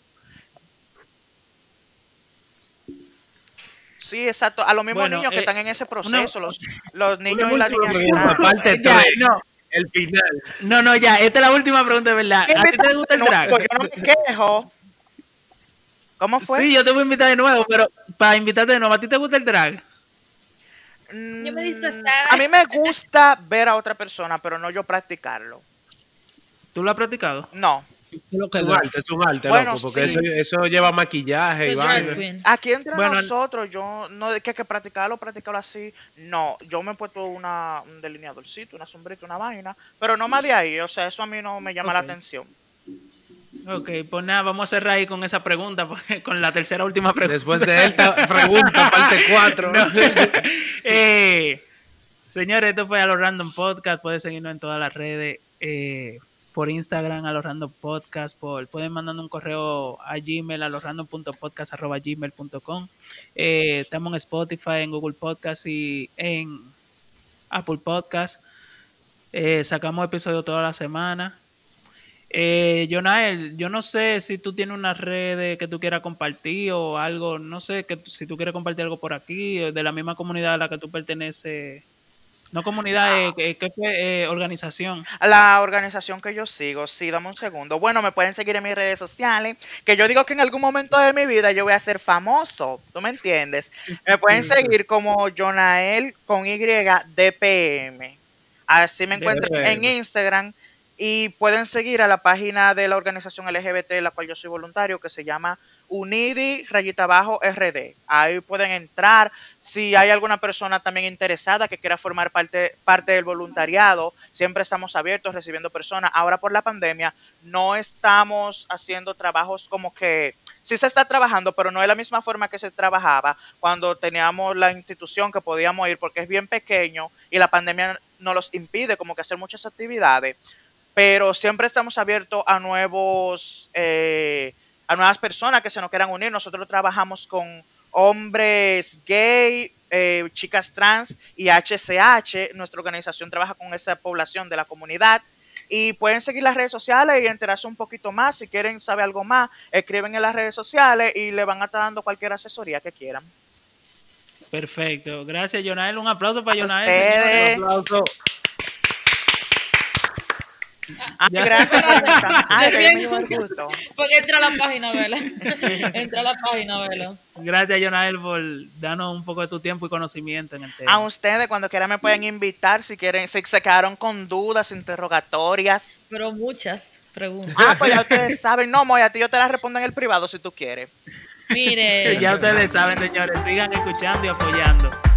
Sí, exacto, a los mismos Bueno, niños que eh, están en ese proceso, los, niños y las niñas pregunta, trans. parte Ya, 3, no, el final. no, no, ya, esta es la última pregunta de verdad. ¿A ti te gusta el No, drag? pues yo no me quejo. ¿Cómo fue? Sí, yo te voy a invitar de nuevo, pero para invitarte de nuevo, ¿a ti te gusta el drag? Yo me Mm, disfrazaba. A mí me gusta ver a otra persona, pero no yo practicarlo. ¿Tú lo has practicado? No. Es un arte, es un arte, Bueno, loco, porque sí. eso, eso lleva maquillaje y vaina. Aquí entre Bueno, nosotros, yo no de que hay que practicarlo, practicarlo así. No, yo me he puesto una, un delineadorcito, una sombrita, una vaina, pero no más de ahí. O sea, eso a mí no me llama la atención. Ok, pues nada, vamos a cerrar ahí con esa pregunta, porque- con la tercera última pregunta. Después de esta pregunta, parte 4. No. Eh, señores, esto fue a los Random Podcast. Pueden seguirnos en todas las redes. eh, por Instagram a los Random Podcast. Por, pueden mandar un correo a Gmail a los random.podcast.gmail.com. Eh, estamos en Spotify, en Google Podcast y en Apple Podcast. Eh, sacamos episodios toda la semana. Eh, Jonael, yo no sé si tú tienes unas redes que tú quieras compartir o algo, no sé, que si tú quieres compartir algo por aquí, eh, de la misma comunidad a la que tú perteneces. No comunidad, eh, que- que fue eh, organización. La organización que yo sigo, sí, dame un segundo. Bueno, me pueden seguir en mis redes sociales, que yo digo que en algún momento de mi vida yo voy a ser famoso, ¿tú me entiendes? Me pueden seguir como Jonael con Y DPM. Así me encuentran en. Instagram y pueden seguir a la página de la organización LGBT, la cual yo soy voluntario, que se llama Unidi rayita abajo RD. Ahí pueden entrar. Si hay alguna persona también interesada que quiera formar parte, parte del voluntariado, siempre estamos abiertos recibiendo personas. Ahora por la pandemia no estamos haciendo trabajos como que sí se está trabajando, pero no de la misma forma que se trabajaba cuando teníamos la institución que podíamos ir porque es bien pequeño y la pandemia nos los impide como que hacer muchas actividades. Pero siempre estamos abiertos a nuevos eh, a nuevas personas que se nos quieran unir. Nosotros trabajamos con hombres gay, eh, chicas trans y HCH. Nuestra organización trabaja con esa población de la comunidad. Y pueden seguir las redes sociales y enterarse un poquito más. Si quieren saber algo más, escriben en las redes sociales y le van a estar dando cualquier asesoría que quieran. Perfecto. Gracias, Jonael. Un aplauso para Jonael. señores. aplauso. Ay, Ya. gracias por invitarme. Ay, Qué que bien. dio el gusto. Porque entra a la página, vela. entra a la página, vela. Gracias, Jonael, por darnos un poco de tu tiempo y conocimiento en el tema. A ustedes, cuando quieran, me pueden invitar si quieren, si se quedaron con dudas, interrogatorias. Pero muchas preguntas. Ah, pues ya ustedes saben. No, Moya, a ti yo te las respondo en el privado si tú quieres. Mire. Ya ustedes saben, señores, sigan escuchando y apoyando.